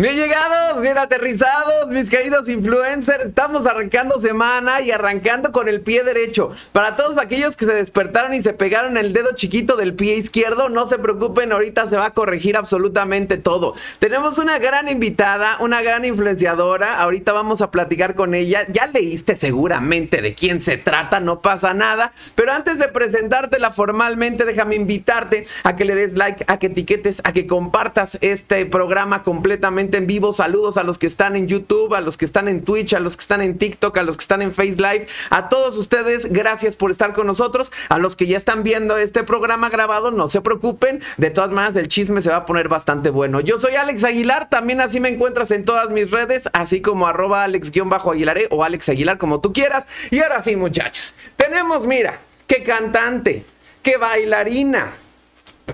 Bien llegados, bien aterrizados, mis queridos influencers. Estamos arrancando semana y arrancando con el pie derecho. Para todos aquellos que se despertaron y se pegaron el dedo chiquito del pie izquierdo, no se preocupen, ahorita se va a corregir absolutamente todo. Tenemos una gran invitada, una gran influenciadora. Ahorita vamos a platicar con ella. Ya leíste seguramente de quién se trata, no pasa nada. Pero antes de presentártela formalmente, déjame invitarte a que le des like, a que etiquetes, a que compartas este programa completamente en vivo. Saludos a los que están en YouTube, a los que están en Twitch, a los que están en TikTok, a los que están en Face Live. A todos ustedes, gracias por estar con nosotros. A los que ya están viendo este programa grabado, no se preocupen. De todas maneras, el chisme se va a poner bastante bueno. Yo soy Alex Aguilar, también así me encuentras en todas mis redes, así como arroba alex-aguilaré o Alex Aguilar, como tú quieras. Y ahora sí, muchachos, tenemos, mira, qué cantante, qué bailarina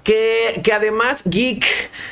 que, que, además geek,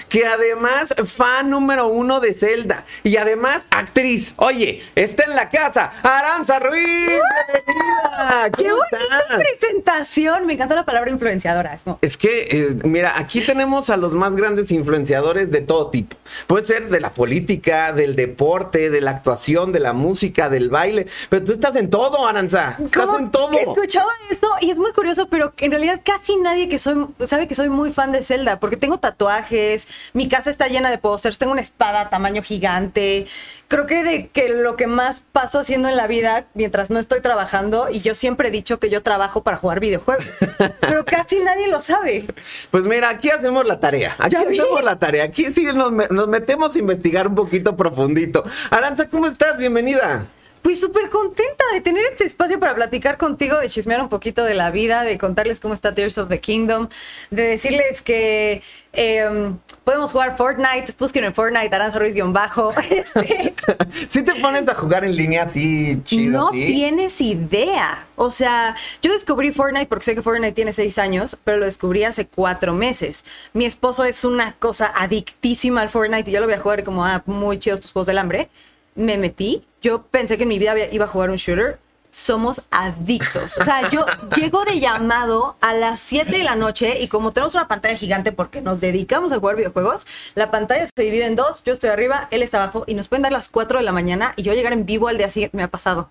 que además fan número uno de Zelda y además actriz. Oye, está en la casa, Aranza Ruiz. Bienvenida. ¡Qué bonita presentación! Me encanta la palabra influenciadora. Es, que, eh, mira, aquí tenemos a los más grandes influenciadores de todo tipo. Puede ser de la política, del deporte, de la actuación, de la música, del baile. Pero tú estás en todo, Aranza. Estás en todo. Escuchaba eso y es muy curioso, pero en realidad casi nadie que soy sabe que soy muy fan de Zelda porque tengo tatuajes, mi casa está llena de pósters, tengo una espada tamaño gigante. Creo que de que lo que más paso haciendo en la vida mientras no estoy trabajando y yo siempre he dicho que yo trabajo para jugar videojuegos, pero casi nadie lo sabe. Pues mira, aquí hacemos la tarea. Aquí hacemos la tarea. Aquí sí nos, nos metemos a investigar un poquito profundito. Aranza, ¿cómo estás? Bienvenida. Pues súper contenta de tener este espacio para platicar contigo, de chismear un poquito de la vida, de contarles cómo está Tears of the Kingdom, de decirles que em, podemos jugar Fortnite, busquen en Fortnite, Aranza Ruiz-bajo. Este. ¿Sí te pones a jugar en línea así chido? No tienes idea. O sea, yo descubrí Fortnite porque sé que Fortnite tiene seis años, pero lo descubrí hace cuatro meses. Mi esposo es una cosa adictísima al Fortnite y yo lo voy a jugar como, ah, muy chidos tus juegos del hambre. Me metí yo pensé que en mi vida iba a jugar un shooter. Somos adictos. O sea, yo llego de llamado a las 7 de la noche y como tenemos una pantalla gigante porque nos dedicamos a jugar videojuegos, la pantalla se divide en dos. Yo estoy arriba, él está abajo y nos pueden dar las 4 de la mañana y yo llegar en vivo al día siguiente. Me ha pasado.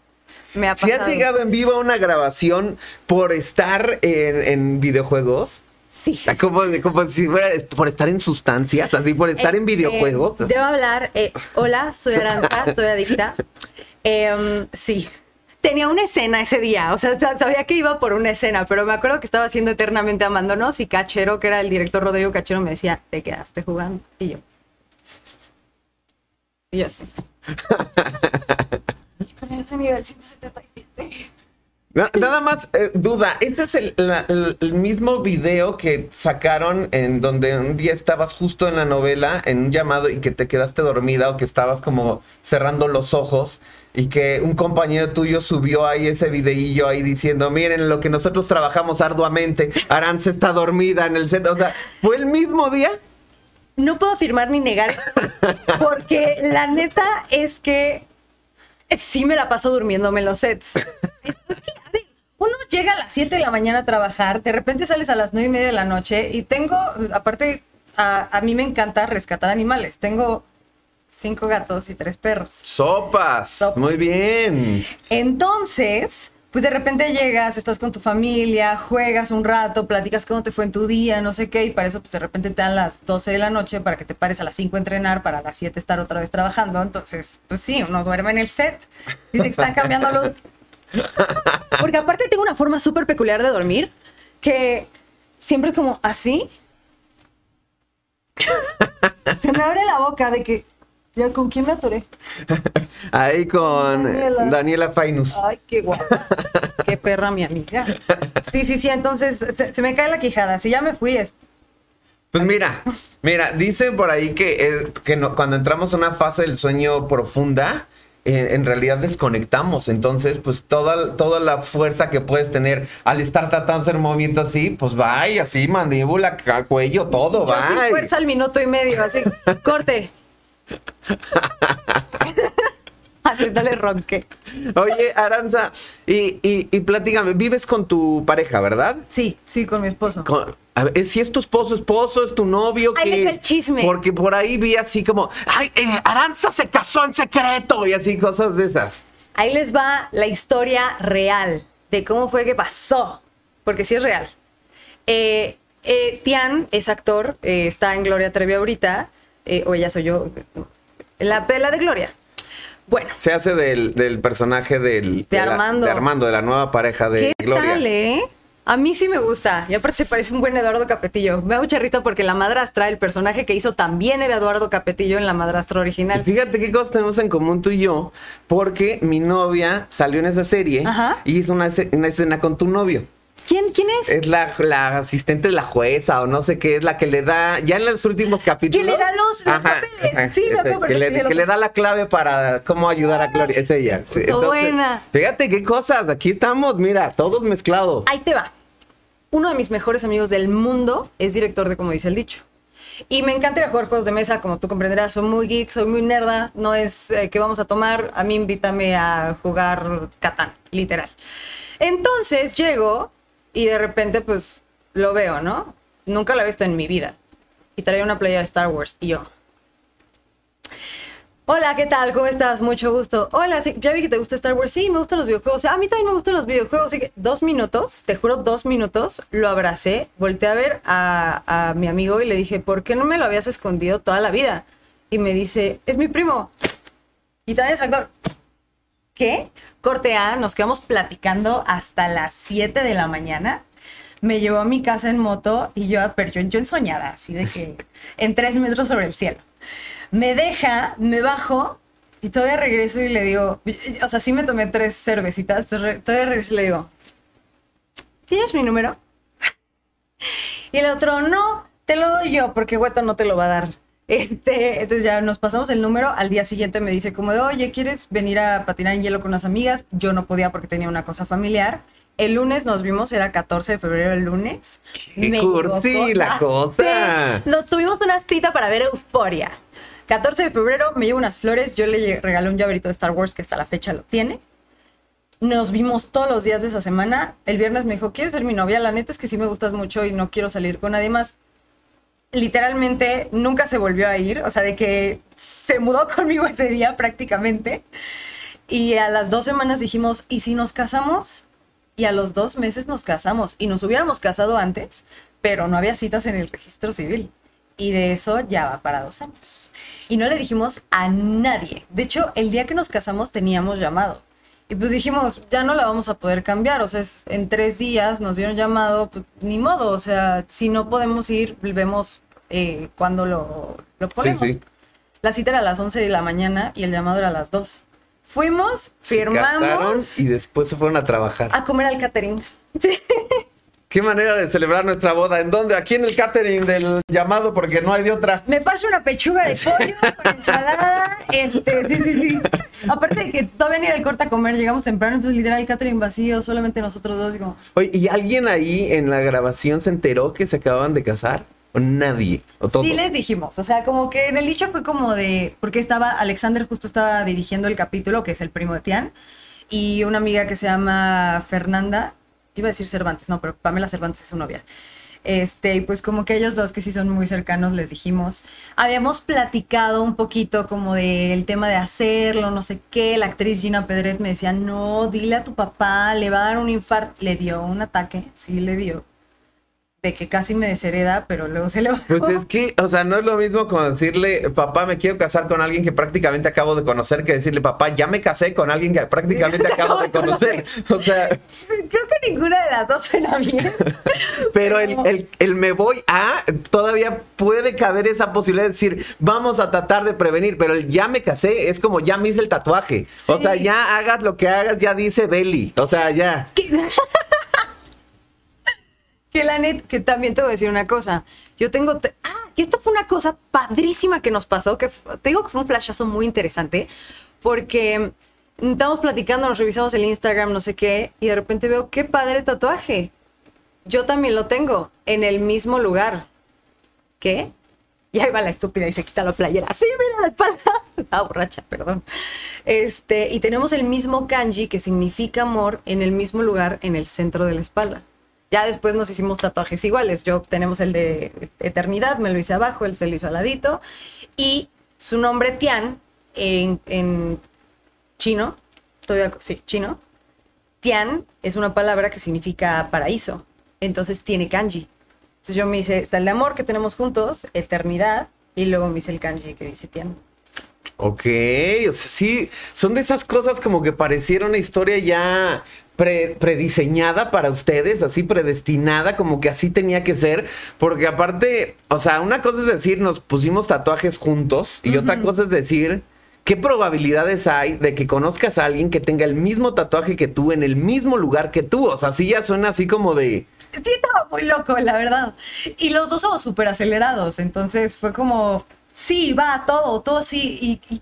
Me ha pasado. Si has llegado en vivo a una grabación por estar en videojuegos, Sí. Como, como si fuera por estar en sustancias, así por estar en videojuegos. debo hablar. Eh, hola, soy Aranza, soy adicta. Em, sí. Tenía una escena ese día, o sea, sabía que iba por una escena, pero me acuerdo que estaba haciendo eternamente amándonos y Cachero, que era el director Rodrigo Cachero, me decía, te quedaste jugando. Y yo. Y yo sí. pero ese nivel 177. Nada más eh, duda, ese es el, mismo video que sacaron en donde un día estabas justo en la novela, en un llamado y que te quedaste dormida o que estabas como cerrando los ojos y que un compañero tuyo subió ahí ese videillo ahí diciendo, miren lo que nosotros trabajamos arduamente, Arance está dormida en el set, o sea, ¿fue el mismo día? No puedo afirmar ni negar, porque la neta es que sí me la paso durmiéndome en los sets. Es que, a ver, uno llega a las 7 de la mañana a trabajar, de repente sales a las 9 y media de la noche y tengo, aparte, a, mí me encanta rescatar animales. Tengo cinco gatos y tres perros. Sopas. Muy bien. Entonces, pues de repente llegas, estás con tu familia, juegas un rato, platicas cómo te fue en tu día, no sé qué, y para eso pues de repente te dan las 12 de la noche para que te pares a las 5 a entrenar, para las 7 estar otra vez trabajando. Entonces, pues sí, uno duerme en el set. Dice que están cambiando los porque aparte tengo una forma súper peculiar de dormir que siempre es como así. Se me abre la boca de que. ¿Ya con quién me atoré? Ahí con Daniela, Fainus. Ay, qué guapa. qué perra mi amiga. Sí, sí, sí, entonces se, me cae la quijada. Si ya me fui es. Pues mira, mira, dice por ahí que, eh, que cuando entramos a una fase del sueño profunda, en realidad desconectamos. Entonces, pues toda, toda la fuerza que puedes tener al estar tratando de movimiento así, pues va así, mandíbula, cuello, todo, va. fuerza al minuto y medio, así. Corte. Antes no le ronqué. Oye, Aranza, y, y, y platícame, vives con tu pareja, ¿verdad? Sí, sí, con mi esposo. Con- a ver, si es tu esposo, esposo, es tu novio. Ahí va el chisme. Porque por ahí vi así como, ay, eh, Aranza se casó en secreto y así cosas de esas. Ahí les va la historia real de cómo fue que pasó. Porque sí es real. Eh, eh, Tian es actor, está en Gloria Trevi ahorita, eh, o ella soy yo, la pela de Gloria. Bueno, Se hace del, del personaje del, De Armando. de Armando, de la nueva pareja de ¿qué Gloria. tal, eh? A mí sí me gusta. Y aparte se parece un buen Eduardo Capetillo. Me da mucha risa porque la madrastra, el personaje que hizo también era Eduardo Capetillo en la madrastra Y original. fíjate qué cosas tenemos en común tú y yo, porque mi novia salió en esa serie Ajá. y hizo una, una escena con tu novio. ¿Quién, quién es? Es la, la asistente de la jueza o no sé qué, es la que le da, ya en los últimos capítulos. le da los- los papeles. Sí, me acuerdo que, le, que le da la clave para cómo ayudar a Gloria. Es ella. Sí, buena. Fíjate qué cosas, aquí estamos, mira, todos mezclados. Ahí te va. Uno de mis mejores amigos del mundo es director de Como dice el dicho. Y me encanta ir a jugar juegos de mesa, como tú comprenderás. Soy muy geek, soy muy nerda. No es eh, que vamos a tomar. A mí invítame a jugar Catán, literal. Entonces llego y de repente, pues lo veo, ¿no? Nunca lo he visto en mi vida. Y traía una playa de Star Wars. Y yo, Hola, ¿qué tal? ¿Cómo estás? Mucho gusto. Hola, sí, ya vi que te gusta Star Wars. Sí, me gustan los videojuegos. A mí también me gustan los videojuegos. Así que dos minutos, te juro, dos minutos, lo abracé, volteé a ver a, a mi amigo y le dije, ¿por qué no me lo habías escondido toda la vida? Y me dice, es mi primo. Y también es actor. ¿Qué? Corte A, nos quedamos platicando hasta las 7 de la mañana. Me llevó a mi casa en moto y yo, pero yo, yo ensoñada, así de que en tres metros sobre el cielo. Me deja, me bajo y todavía regreso y le digo, o sea, sí me tomé tres cervecitas, todavía regreso y le digo, ¿tienes mi número? Y el otro, no, te lo doy yo, porque Güeto no te lo va a dar. Este, entonces ya nos pasamos el número. Al día siguiente me dice como de, oye, ¿quieres venir a patinar en hielo con unas amigas? Yo no podía porque tenía una cosa familiar. El lunes nos vimos, era 14 de febrero el lunes. ¡Qué Me cursi la cosa! Sí, Nos tuvimos una cita para ver Euforia. 14 de febrero me llevo unas flores, yo le regalé un llaverito de Star Wars que hasta la fecha lo tiene. Nos vimos todos los días de esa semana. El viernes me dijo, ¿quieres ser mi novia? La neta es que sí me gustas mucho y no quiero salir con nadie más. Literalmente nunca se volvió a ir, o sea, de que se mudó conmigo ese día prácticamente. Y a las dos semanas dijimos, ¿y si nos casamos? Y a los dos meses nos casamos. Y nos hubiéramos casado antes, pero no había citas en el registro civil. Y de eso ya va para dos años. Y no le dijimos a nadie. De hecho, el día que nos casamos teníamos llamado. Y pues dijimos, ya no la vamos a poder cambiar. O sea, es- en tres días nos dieron llamado, pues, ni modo. O sea, si no podemos ir, vemos eh, cuando lo, lo ponemos. sí. La cita era a las 11 de la mañana y el llamado era a las 2. Fuimos, Se firmamos y después se fueron a trabajar. a comer al catering. Sí. Qué manera de celebrar nuestra boda. ¿En dónde? Aquí en el catering del llamado, porque no hay de otra. Me paso una pechuga de pollo con ensalada. Este, sí, sí, sí. Aparte de que todavía ni era el corte a comer, llegamos temprano, entonces literal el catering vacío, solamente nosotros dos. Y como, Oye, ¿y alguien ahí en la grabación se enteró que se acababan de casar? ¿O nadie? ¿O todos? Sí les dijimos, o sea, como que en el dicho fue como de, porque estaba, Alexander justo estaba dirigiendo el capítulo, que es el primo de Tian, y una amiga que se llama Fernanda, iba a decir Cervantes, no, pero Pamela Cervantes es su novia. Este, y pues como que ellos dos que sí son muy cercanos les dijimos, habíamos platicado un poquito como del tema de hacerlo, no sé qué, la actriz Gina Pedret me decía, no, dile a tu papá, le va a dar un infarto, le dio un ataque, sí le dio, de que casi me deshereda, pero luego se le bajó. Pues es que, o sea, no es lo mismo como decirle, papá, me quiero casar con alguien que prácticamente acabo de conocer, que decirle, papá, ya me casé con alguien que prácticamente acabo de conocer. O sea, Creo que ninguna de las dos suena bien. pero el, el, el me voy a, todavía puede caber esa posibilidad de decir, vamos a tratar de prevenir, pero el ya me casé es como ya me hice el tatuaje. O sea, ya hagas lo que hagas, ya dice Belly. O sea, ya. que, que la net, que también te voy a decir una cosa. Yo tengo. te- ah, y esto fue una cosa padrísima que nos pasó, que te digo que fue un flashazo muy interesante, porque estábamos platicando, nos revisamos el Instagram, no sé qué, y de repente veo qué padre tatuaje. Yo también lo tengo, en el mismo lugar. ¿Qué? Y ahí va la estúpida y se quita la playera. Sí, mira la espalda. estaba borracha, perdón. Este, y tenemos el mismo kanji que significa amor en el mismo lugar en el centro de la espalda. Ya después nos hicimos tatuajes iguales. Yo tenemos el de eternidad, me lo hice abajo, él se lo hizo al ladito. Y su nombre Tian en, chino, sí, chino, Tian es una palabra que significa paraíso. Entonces tiene kanji. Entonces yo me hice, está el de amor que tenemos juntos, eternidad, y luego me hice el kanji que dice Tian. Ok, o sea, sí, son de esas cosas como que pareciera una historia ya prediseñada para ustedes, así predestinada, como que así tenía que ser, porque aparte, o sea, una cosa es decir, nos pusimos tatuajes juntos y otra cosa es decir, ¿qué probabilidades hay de que conozcas a alguien que tenga el mismo tatuaje que tú en el mismo lugar que tú? O sea, sí ya suena así como de... Sí, estaba muy loco, la verdad. Y los dos somos súper acelerados, entonces fue como, sí, va, todo, todo así. Y, y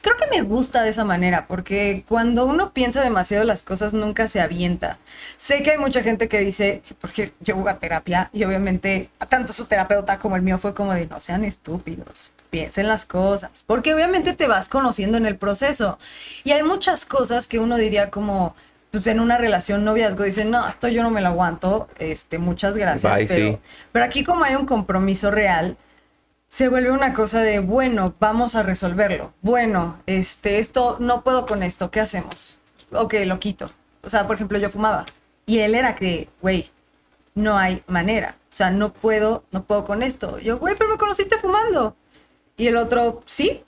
creo que me gusta de esa manera, porque cuando uno piensa demasiado las cosas nunca se avienta. Sé que hay mucha gente que dice, porque yo voy a terapia y obviamente tanto su terapeuta como el mío fue como de no sean estúpidos, piensen las cosas, porque obviamente te vas conociendo en el proceso. Y hay muchas cosas que uno diría como, pues en una relación noviazgo dicen, no, esto yo no me lo aguanto, este, muchas gracias. pero, pero aquí como hay un compromiso real, se vuelve una cosa de, bueno, vamos a resolverlo. Bueno, este, esto, no puedo con esto, ¿qué hacemos? Ok, lo quito. O sea, por ejemplo, yo fumaba. Y él era que, güey, no hay manera. O sea, no puedo, no puedo con esto. Yo, güey, pero me conociste fumando. Y el otro, sí,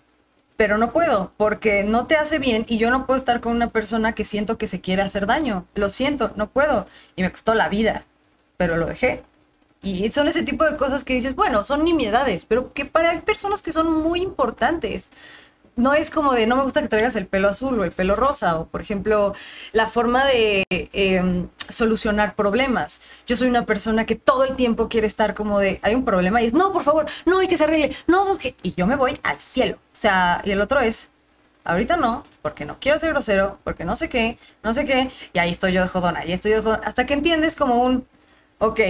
pero no puedo, porque no te hace bien y yo no puedo estar con una persona que siento que se quiere hacer daño. Lo siento, no puedo. Y me costó la vida, pero lo dejé. Y son ese tipo de cosas que dices, bueno, son nimiedades, pero que para personas que son muy importantes. No es como de, no me gusta que traigas el pelo azul o el pelo rosa, o por ejemplo, la forma de em, solucionar problemas. Yo soy una persona que todo el tiempo quiere estar como de, hay un problema y es, no, por favor, no, hay que se arregle, no, y yo me voy al cielo. O sea, y el otro es, ahorita no, porque no quiero ser grosero, porque no sé qué, no sé qué, y ahí estoy yo de jodona, y estoy yo de jodona, hasta que entiendes como un, ok,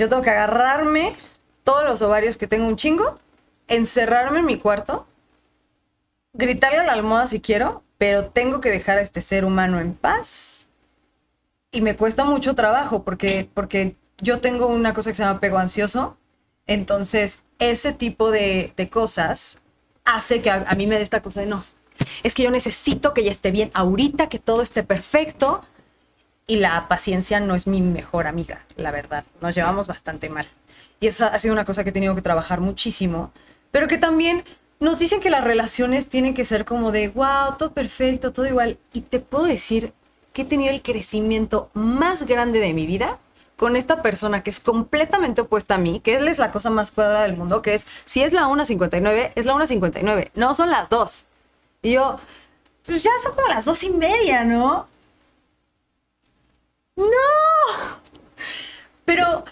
yo tengo que agarrarme todos los ovarios que tengo un chingo, encerrarme en mi cuarto, gritarle a la almohada si quiero, pero tengo que dejar a este ser humano en paz. Y me cuesta mucho trabajo porque, porque yo tengo una cosa que se llama apego ansioso. Entonces, ese tipo de, cosas hace que a, a mí me dé esta cosa de no. Es que yo necesito que ya esté bien ahorita, que todo esté perfecto y la paciencia no es mi mejor amiga, la verdad. Nos llevamos bastante mal. Y eso ha sido una cosa que he tenido que trabajar muchísimo, pero que también nos dicen que las relaciones tienen que ser como de, wow, todo perfecto, todo igual. Y te puedo decir que he tenido el crecimiento más grande de mi vida con esta persona que es completamente opuesta a mí, que él es la cosa más cuadrada del mundo, que es, si es la 1.59, es la 1.59, no son las dos. Y yo, pues ya son como las dos y media, ¿no? ¡No! Pero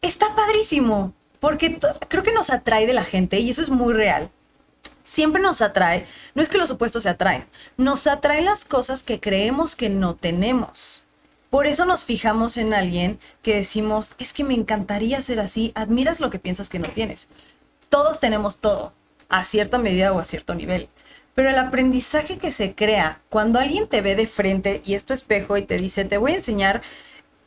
está padrísimo, porque creo que nos atrae de la gente y eso es muy real. Siempre nos atrae, no es que los opuestos se atraen, nos atraen las cosas que creemos que no tenemos. Por eso nos fijamos en alguien que decimos, es que me encantaría ser así, admiras lo que piensas que no tienes. Todos tenemos todo, a cierta medida o a cierto nivel. Pero el aprendizaje que se crea cuando alguien te ve de frente y es tu espejo y te dice, te voy a enseñar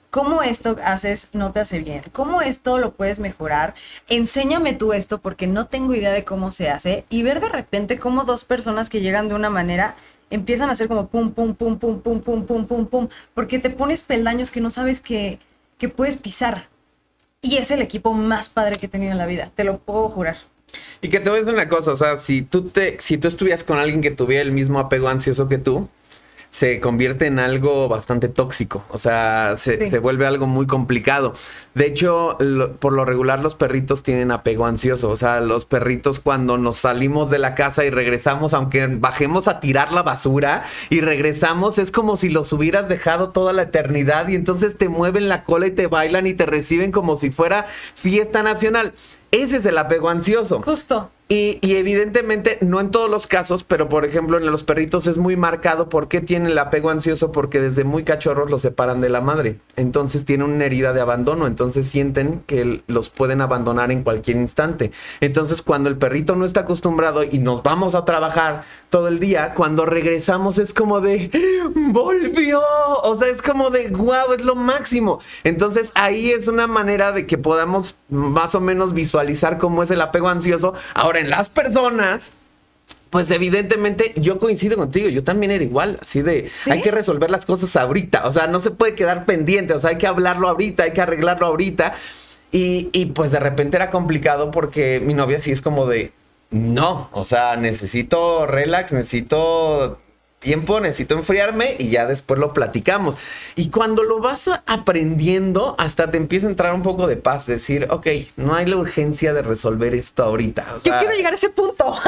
cómo esto haces no te hace bien, cómo esto lo puedes mejorar, enséñame tú esto porque no tengo idea de cómo se hace y ver de repente cómo dos personas que llegan de una manera empiezan a hacer como pum, pum, pum, pum, pum, pum, pum, pum, pum, porque te pones peldaños que no sabes que, que puedes pisar. Y es el equipo más padre que he tenido en la vida, te lo puedo jurar. Y que te voy a decir una cosa, o sea, si tú te, si tú estuvieras con alguien que tuviera el mismo apego ansioso que tú, se convierte en algo bastante tóxico, o sea, se, vuelve algo muy complicado. De hecho, por lo regular los perritos tienen apego ansioso, o sea, los perritos cuando nos salimos de la casa y regresamos, aunque bajemos a tirar la basura y regresamos, es como si los hubieras dejado toda la eternidad y entonces te mueven la cola y te bailan y te reciben como si fuera fiesta nacional. Ese es el apego ansioso. Justo. Y, y, evidentemente, no en todos los casos, pero por ejemplo en los perritos es muy marcado por qué tiene el apego ansioso, porque desde muy cachorros los separan de la madre. Entonces tienen una herida de abandono, entonces sienten que los pueden abandonar en cualquier instante. Entonces cuando el perrito no está acostumbrado y nos vamos a trabajar todo el día, cuando regresamos es como de, volvió, o sea, es como de, wow, es lo máximo. Entonces ahí es una manera de que podamos más o menos visualizar cómo es el apego ansioso. Ahora, en las personas, pues evidentemente yo coincido contigo, yo también era igual, así de hay que resolver las cosas ahorita, o sea, no se puede quedar pendiente, o sea, hay que hablarlo ahorita, hay que arreglarlo ahorita. Y, y pues de repente era complicado porque mi novia sí es como de, no, o sea, necesito relax, necesito tiempo, necesito enfriarme y ya después lo platicamos. Y cuando lo vas aprendiendo, hasta te empieza a entrar un poco de paz, decir, ok, no hay la urgencia de resolver esto ahorita. Yo quiero llegar a ese punto.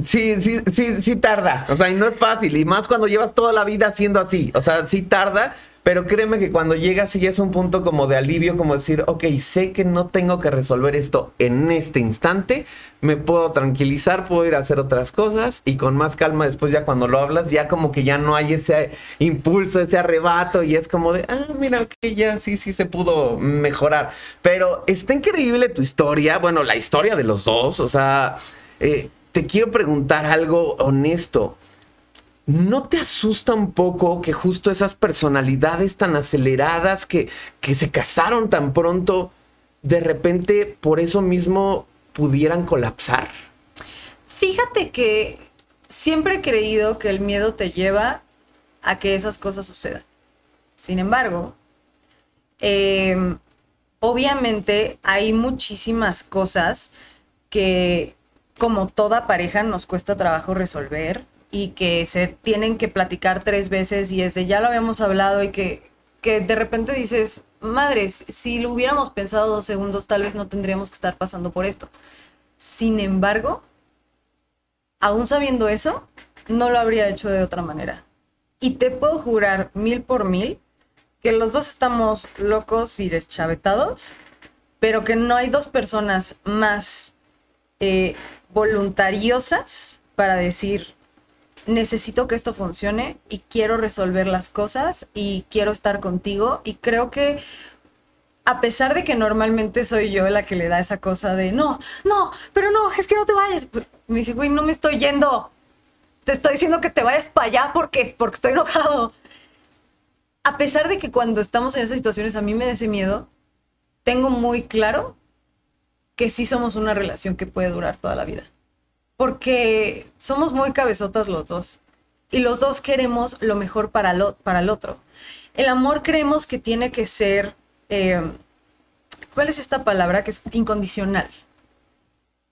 Sí, sí, sí, sí tarda. O sea, y no es fácil. Y más cuando llevas toda la vida haciendo así. O sea, sí tarda. Pero créeme que cuando llegas y es un punto como de alivio, como decir, ok, sé que no tengo que resolver esto en este instante, me puedo tranquilizar, puedo ir a hacer otras cosas y con más calma después ya cuando lo hablas, ya como que ya no hay ese impulso, ese arrebato y es como de, ah, mira, ok, ya sí, sí se pudo mejorar. Pero está increíble tu historia, bueno, la historia de los dos, o sea, eh, te quiero preguntar algo honesto. ¿No te asusta un poco que justo esas personalidades tan aceleradas que, que se casaron tan pronto, de repente por eso mismo pudieran colapsar? Fíjate que siempre he creído que el miedo te lleva a que esas cosas sucedan. Sin embargo, em, obviamente hay muchísimas cosas que como toda pareja nos cuesta trabajo resolver y que se tienen que platicar tres veces y es de ya lo habíamos hablado y que, que de repente dices, madres, si lo hubiéramos pensado dos segundos, tal vez no tendríamos que estar pasando por esto. Sin embargo, aún sabiendo eso, no lo habría hecho de otra manera. Y te puedo jurar mil por mil que los dos estamos locos y deschavetados, pero que no hay dos personas más eh, voluntariosas para decir, necesito que esto funcione y quiero resolver las cosas y quiero estar contigo y creo que a pesar de que normalmente soy yo la que le da esa cosa de no, no, pero no, es que no te vayas. Me dice, güey, no me estoy yendo. Te estoy diciendo que te vayas para allá porque, porque estoy enojado. A pesar de que cuando estamos en esas situaciones a mí me da ese miedo, tengo muy claro que sí somos una relación que puede durar toda la vida porque somos muy cabezotas los dos y los dos queremos lo mejor para, para el otro. El amor creemos que tiene que ser, eh, ¿cuál es esta palabra? Que es incondicional.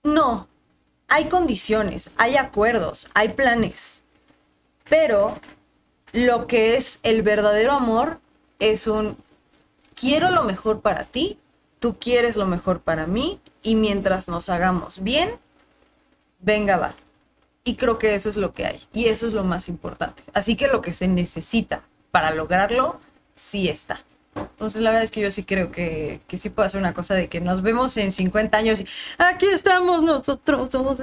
No, hay condiciones, hay acuerdos, hay planes, pero lo que es el verdadero amor es un quiero lo mejor para ti, tú quieres lo mejor para mí y mientras nos hagamos bien, venga, va. Y creo que eso es lo que hay. Y eso es lo más importante. Así que lo que se necesita para lograrlo, sí está. Entonces, la verdad es que yo sí creo que, que sí puedo hacer una cosa de que nos vemos en 50 años y aquí estamos nosotros. Somos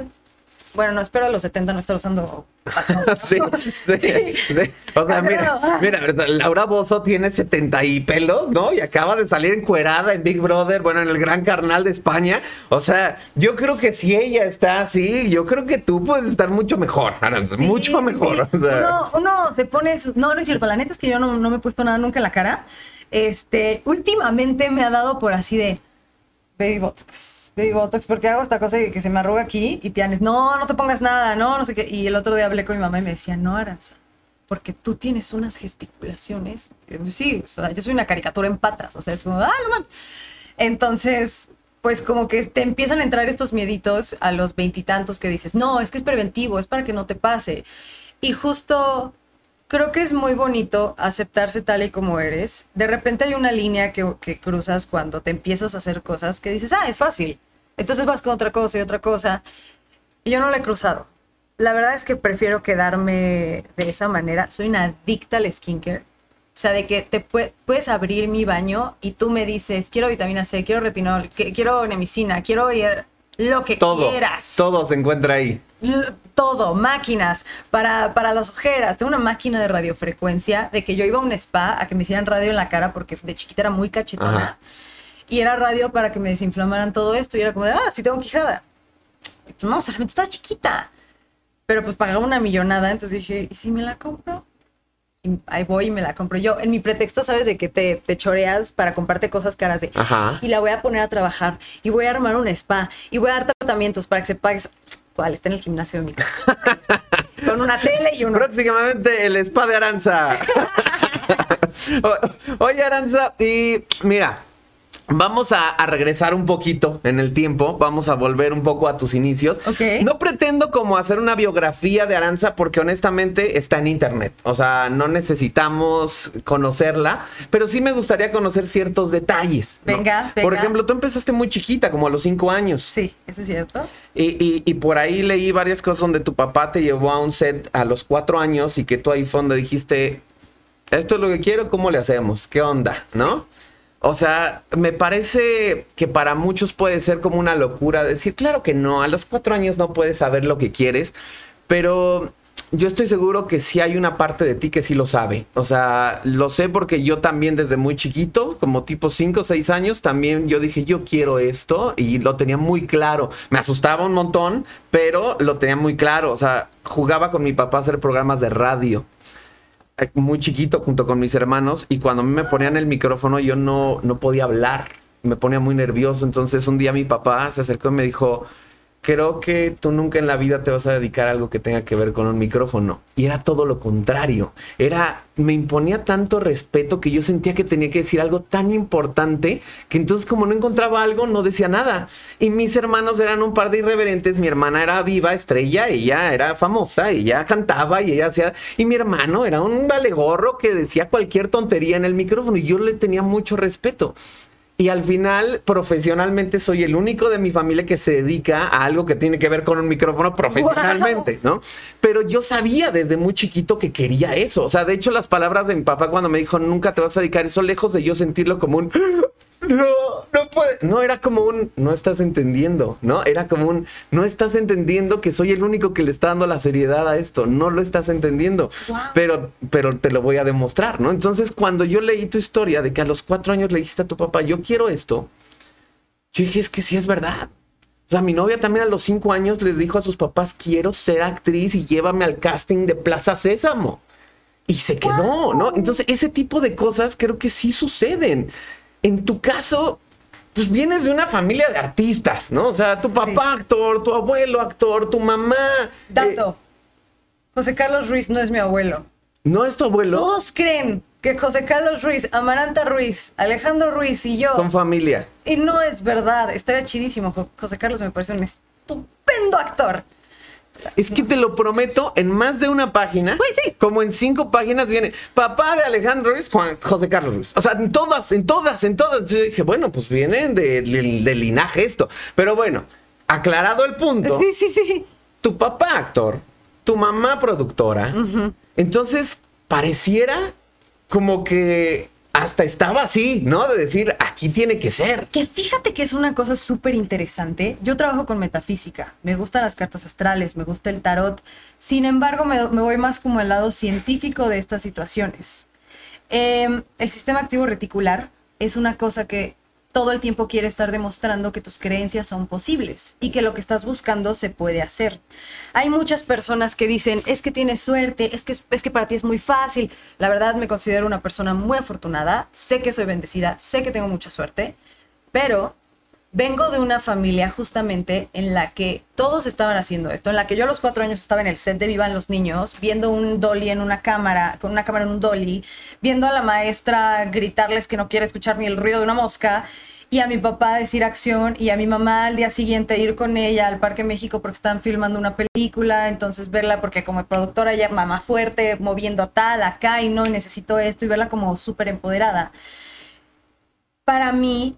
bueno, no espero a los 70 no estar usando. sí, sí, sí, O sea, mira, mira, Laura Bozo tiene 70 y pelos, ¿no? Y acaba de salir encuerada en Big Brother, bueno, en el gran carnal de España. O sea, yo creo que si ella está así, yo creo que tú puedes estar mucho mejor, mucho mejor. uno, uno, se pone. No, no es cierto. La neta es que yo no, no me he puesto nada nunca en la cara. Este, últimamente me ha dado por así de. Baby Botox baby botox, porque hago esta cosa que, se me arruga aquí y tienes, no, no te pongas nada, no, no sé qué. Y el otro día hablé con mi mamá y me decía, no, Aranza, porque tú tienes unas gesticulaciones. Sí, o sea, yo soy una caricatura en patas, o sea, es como, ah, no mames. Entonces, pues como que te empiezan a entrar estos mieditos a los veintitantos que dices, no, es que es preventivo, es para que no te pase. Y justo creo que es muy bonito aceptarse tal y como eres. De repente hay una línea que, que, cruzas cuando te empiezas a hacer cosas que dices, ah, es fácil. Entonces vas con otra cosa y otra cosa. Y yo no la he cruzado. La verdad es que prefiero quedarme de esa manera. Soy una adicta al skincare. O sea, de que te puedes abrir mi baño y tú me dices, quiero vitamina C, quiero retinol, quiero nemicina, quiero... lo que Todo. quieras. Todo se encuentra ahí. L- todo, máquinas para, para las ojeras. Tengo una máquina de radiofrecuencia de que yo iba a un spa a que me hicieran radio en la cara porque de chiquita era muy cachetona. Ajá. Y era radio para que me desinflamaran todo esto. Y era como de, ah, sí tengo quijada. Pues no, solamente estaba chiquita. Pero pues pagaba una millonada. Entonces dije, ¿y si me la compro? Y ahí voy y me la compro yo. En mi pretexto, ¿sabes? De que te, te choreas para comprarte cosas caras de... Ajá. Y la voy a poner a trabajar. Y voy a armar un spa. Y voy a dar tratamientos para que se pague. ¿Cuál? Está en el gimnasio de mi casa. Con una tele y un... Próximamente el spa de Aranza. Oye, Aranza, y mira, vamos a, a regresar un poquito en el tiempo. Vamos a volver un poco a tus inicios. No pretendo como hacer una biografía de Aranza porque honestamente está en internet. O sea, no necesitamos conocerla, pero sí me gustaría conocer ciertos detalles. ¿no? Venga, Por venga. ejemplo, tú empezaste muy chiquita, como a los cinco años. Sí, eso es cierto. Y, y- y por ahí leí varias cosas donde tu papá te llevó a un set a los cuatro años y que tú ahí fue donde dijiste, esto es lo que quiero, ¿cómo le hacemos? ¿Qué onda? ¿No? O sea, me parece que para muchos puede ser como una locura decir, claro que no, a los cuatro años no puedes saber lo que quieres, pero yo estoy seguro que sí hay una parte de ti que sí lo sabe. O sea, lo sé porque yo también desde muy chiquito, como tipo cinco o seis años, también yo dije, yo quiero esto y lo tenía muy claro. Me asustaba un montón, pero lo tenía muy claro. O sea, jugaba con mi papá a hacer programas de radio muy chiquito junto con mis hermanos y cuando a mí me ponían el micrófono yo no, no podía hablar, me ponía muy nervioso. Entonces un día mi papá se acercó y me dijo, creo que tú nunca en la vida te vas a dedicar a algo que tenga que ver con un micrófono. Y era todo lo contrario. Era, me imponía tanto respeto que yo sentía que tenía que decir algo tan importante que entonces como no encontraba algo no decía nada. Y mis hermanos eran un par de irreverentes. Mi hermana era viva, estrella, ella era famosa, ella cantaba y ella hacía... Y mi hermano era un valegorro que decía cualquier tontería en el micrófono y yo le tenía mucho respeto. Y al final, profesionalmente, soy el único de mi familia que se dedica a algo que tiene que ver con un micrófono profesionalmente, ¿no? Pero yo sabía desde muy chiquito que quería eso. O sea, de hecho, las palabras de mi papá cuando me dijo, nunca te vas a dedicar eso, lejos de yo sentirlo como un... No, no puede. No, era como un, no estás entendiendo, ¿no? Era como un, no estás entendiendo que soy el único que le está dando la seriedad a esto. No lo estás entendiendo. Wow. Pero, pero te lo voy a demostrar, ¿no? Entonces, cuando yo leí tu historia de que a los cuatro años le dijiste a tu papá, yo quiero esto, yo dije, es que sí es verdad. O sea, mi novia también a los cinco años les dijo a sus papás, quiero ser actriz y llévame al casting de Plaza Sésamo. Y se quedó, ¿no? Entonces, ese tipo de cosas creo que sí suceden. En tu caso, pues vienes de una familia de artistas, ¿no? O sea, tu papá actor, tu abuelo actor, tu mamá. Dato. eh, José Carlos Ruiz no es mi abuelo. ¿No es tu abuelo? Todos creen que José Carlos Ruiz, Amaranta Ruiz, Alejandro Ruiz y yo. Son familia. Y no es verdad. Estaría chidísimo. Jo- José Carlos me parece un estupendo actor. Es que te lo prometo, en más de una página, sí. como en cinco páginas viene papá de Alejandro Ruiz, Juan José Carlos Ruiz. O sea, en todas, en todas, en todas. Yo dije, bueno, pues vienen de, de- de linaje esto. Pero bueno, aclarado el punto, Sí, sí, sí. tu papá actor, tu mamá productora, entonces pareciera como que hasta estaba así, ¿no? De decir, aquí tiene que ser. Que fíjate que es una cosa súper interesante. Yo trabajo con metafísica, me gustan las cartas astrales, me gusta el tarot. Sin embargo, me, me voy más como al lado científico de estas situaciones. Em, el sistema activo reticular es una cosa que todo el tiempo quiere estar demostrando que tus creencias son posibles y que lo que estás buscando se puede hacer. Hay muchas personas que dicen, es que tienes suerte, es que, es que para ti es muy fácil. La verdad me considero una persona muy afortunada, sé que soy bendecida, sé que tengo mucha suerte, pero vengo de una familia justamente en la que todos estaban haciendo esto, en la que yo a los cuatro años estaba en el set de Vivan los Niños, viendo un dolly en una cámara, con una cámara en un dolly, viendo a la maestra gritarles que no quiere escuchar ni el ruido de una mosca, y a mi papá decir acción, y a mi mamá al día siguiente ir con ella al Parque México porque estaban filmando una película, entonces verla porque como productora ella mamá fuerte, moviendo a tal, acá, y no, y necesito esto, y verla como súper empoderada. Para mí,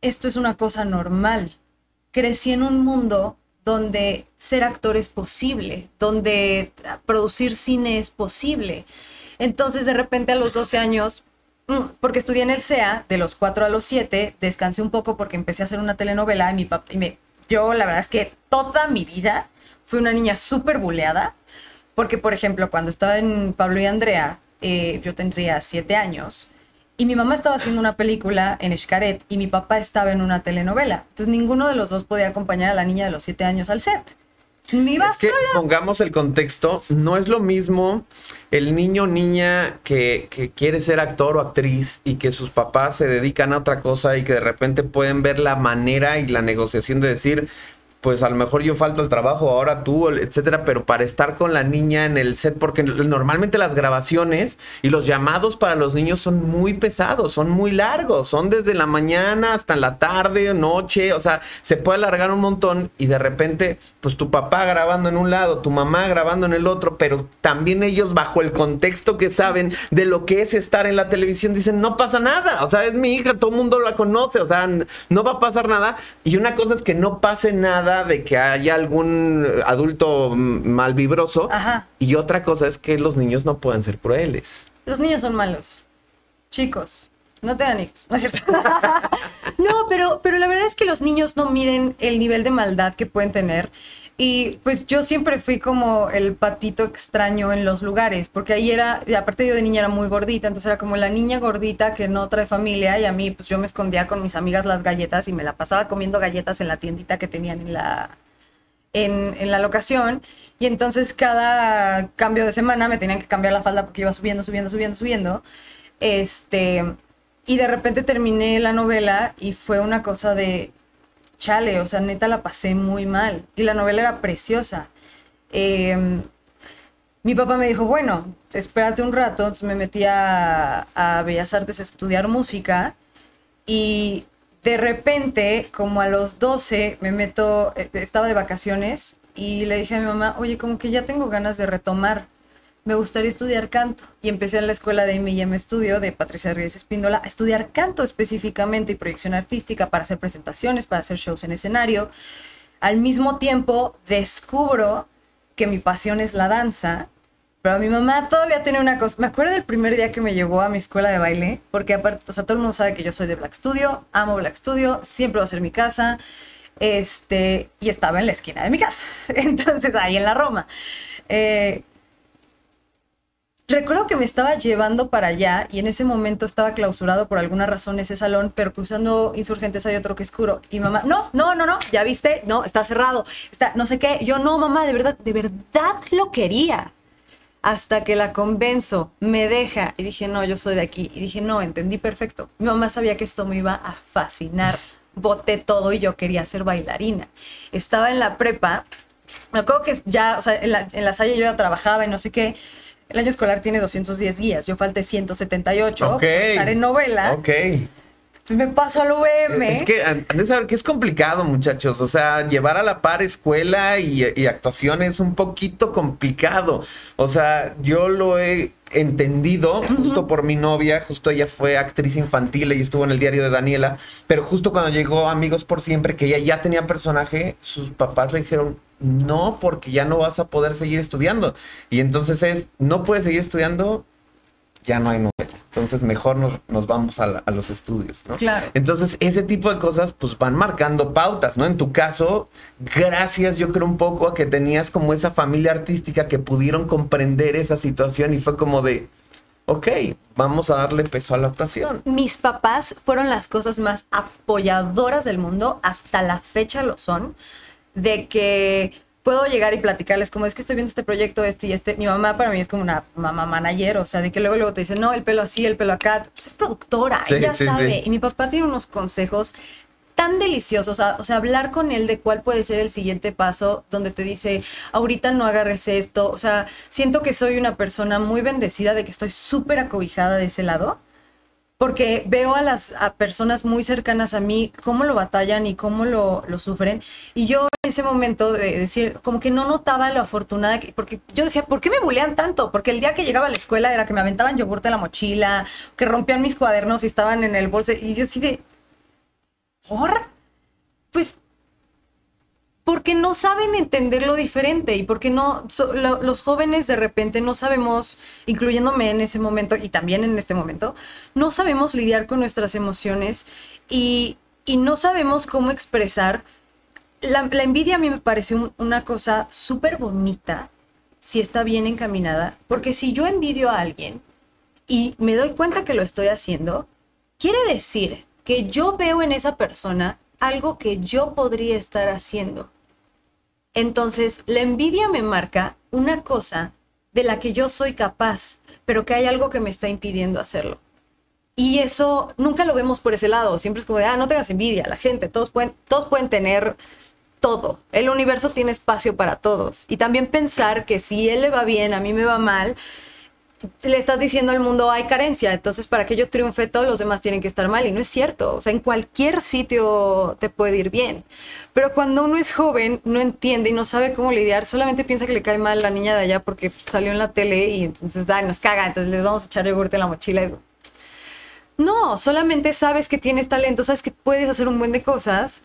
esto es una cosa normal. Crecí en un mundo donde ser actor es posible, donde producir cine es posible. Entonces, de repente a los 12 años, mm, porque estudié en el CEA, de los 4 a los 7, descansé un poco porque empecé a hacer una telenovela y mi papá, y me yo la verdad es que toda mi vida fui una niña súper buleada, porque por ejemplo, cuando estaba en Pablo y Andrea, eh, yo tendría siete años, y mi mamá estaba haciendo una película en Xcaret y mi papá estaba en una telenovela. Entonces ninguno de los dos podía acompañar a la niña de los siete años al set. Me iba Es que sola. pongamos el contexto, no es lo mismo el niño o niña que, que quiere ser actor o actriz y que sus papás se dedican a otra cosa y que de repente pueden ver la manera y la negociación de decir, pues a lo mejor yo falto al trabajo, ahora tú, etcétera, pero para estar con la niña en el set, porque normalmente las grabaciones y los llamados para los niños son muy pesados, son muy largos, son desde la mañana hasta la tarde, noche, o sea, se puede alargar un montón y de repente, pues tu papá grabando en un lado, tu mamá grabando en el otro, pero también ellos bajo el contexto que saben de lo que es estar en la televisión dicen, no pasa nada, o sea, es mi hija, todo el mundo la conoce, o sea, no va a pasar nada. Y una cosa es que no pase nada de que haya algún adulto malvibroso. Ajá. Y otra cosa es que los niños no pueden ser crueles. Los niños son malos. Chicos, no tengan hijos, ¿no es cierto? no, pero, pero la verdad es que los niños no miden el nivel de maldad que pueden tener. Y pues yo siempre fui como el patito extraño en los lugares, porque ahí era, aparte yo de niña era muy gordita, entonces era como la niña gordita que no trae familia y a mí pues yo me escondía con mis amigas las galletas y me la pasaba comiendo galletas en la tiendita que tenían en la, en, en, la locación y entonces cada cambio de semana me tenían que cambiar la falda porque iba subiendo, subiendo, subiendo, subiendo. Este, y de repente terminé la novela y fue una cosa de, chale, o sea, neta la pasé muy mal. Y la novela era preciosa. Eh, mi papá me dijo, bueno, espérate un rato. Entonces me metí a, a Bellas Artes a estudiar música y de repente, como a los 12, me meto, estaba de vacaciones y le dije a mi mamá, oye, como que ya tengo ganas de retomar, me gustaría estudiar canto. Y empecé en la escuela de M&M Estudio de Patricia Ríos Espíndola a estudiar canto específicamente y proyección artística para hacer presentaciones, para hacer shows en escenario. Al mismo tiempo, descubro que mi pasión es la danza. Pero mi mamá todavía tiene una cosa. Me acuerdo del primer día que me llevó a mi escuela de baile, porque aparte, o sea, todo el mundo sabe que yo soy de Black Studio, amo Black Studio, siempre va a ser mi casa. Este, y estaba en la esquina de mi casa. Entonces, ahí en la Roma. Eh, recuerdo que me estaba llevando para allá y en ese momento estaba clausurado por alguna razón ese salón, pero cruzando insurgentes hay otro que es oscuro. Y mamá, no, no, no, no, ya viste, no, está cerrado, está, no sé qué. Yo, no, mamá, de verdad, de verdad lo quería. Hasta que la convenzo, me deja y dije, no, yo soy de aquí. Y dije, no, entendí perfecto. Mi mamá sabía que esto me iba a fascinar. Boté todo y yo quería ser bailarina. Estaba en la prepa, me acuerdo que ya, o sea, en la, en yo ya trabajaba y no sé qué. El año escolar tiene 210 guías, yo falté 178. Ok. Estar en novela. Ok. Entonces me paso al UVM. Es que han de saber que es complicado, muchachos. O sea, llevar a la par escuela y, y, actuación es un poquito complicado. O sea, yo lo he entendido justo por mi novia, justo ella fue actriz infantil y estuvo en el diario de Daniela, pero justo cuando llegó Amigos por Siempre, que ella ya tenía personaje, sus papás le dijeron, no, porque ya no vas a poder seguir estudiando. Y entonces es, no puedes seguir estudiando, ya no hay novela. Entonces mejor nos, nos vamos a, la, a, los estudios, ¿no? Claro. Entonces ese tipo de cosas pues van marcando pautas, ¿no? En tu caso, gracias yo creo un poco a que tenías como esa familia artística que pudieron comprender esa situación y fue como de, ok, vamos a darle peso a la actuación. Mis papás fueron las cosas más apoyadoras del mundo, hasta la fecha lo son, de que puedo llegar y platicarles como es que estoy viendo este proyecto, este y este. Mi mamá para mí es como una mamá manager, o sea, de que luego luego te dice, no, el pelo así, el pelo acá. Pues es productora, Sí, ella sí, sabe. sí. Y mi papá tiene unos consejos tan deliciosos, o sea, o sea, hablar con él de cuál puede ser el siguiente paso, donde te dice, ahorita no agarres esto, o sea, siento que soy una persona muy bendecida de que estoy súper acobijada de ese lado, porque veo a las a personas muy cercanas a mí cómo lo batallan y cómo lo, lo sufren. Y yo en ese momento de decir, como que no notaba lo afortunada que, porque yo decía, ¿por qué me bulean tanto? Porque el día que llegaba a la escuela era que me aventaban yogurte en la mochila, que rompían mis cuadernos y estaban en el bolso. Y yo así de, ¿por? Pues porque no saben entender lo diferente y porque no los jóvenes de repente no sabemos, incluyéndome en ese momento y también en este momento, no sabemos lidiar con nuestras emociones y, y no sabemos cómo expresar la, envidia a mí me parece un- una cosa súper bonita si está bien encaminada, porque si yo envidio a alguien y me doy cuenta que lo estoy haciendo, quiere decir que yo veo en esa persona algo que yo podría estar haciendo. Entonces, la envidia me marca una cosa de la que yo soy capaz, pero que hay algo que me está impidiendo hacerlo. Y eso nunca lo vemos por ese lado. Siempre es como de, ah, no tengas envidia. La gente, todos pueden, todos pueden tener todo. El universo tiene espacio para todos. Y también pensar que si él le va bien, a mí me va mal, le estás diciendo al mundo hay carencia. Entonces, para que yo triunfe, todos los demás tienen que estar mal. Y no es cierto. O sea, en cualquier sitio te puede ir bien. Pero cuando uno es joven, no entiende y no sabe cómo lidiar, solamente piensa que le cae mal la niña de allá porque salió en la tele y entonces, ay, nos caga, entonces les vamos a echar yogurte en la mochila. No, solamente sabes que tienes talento, sabes que puedes hacer un buen de cosas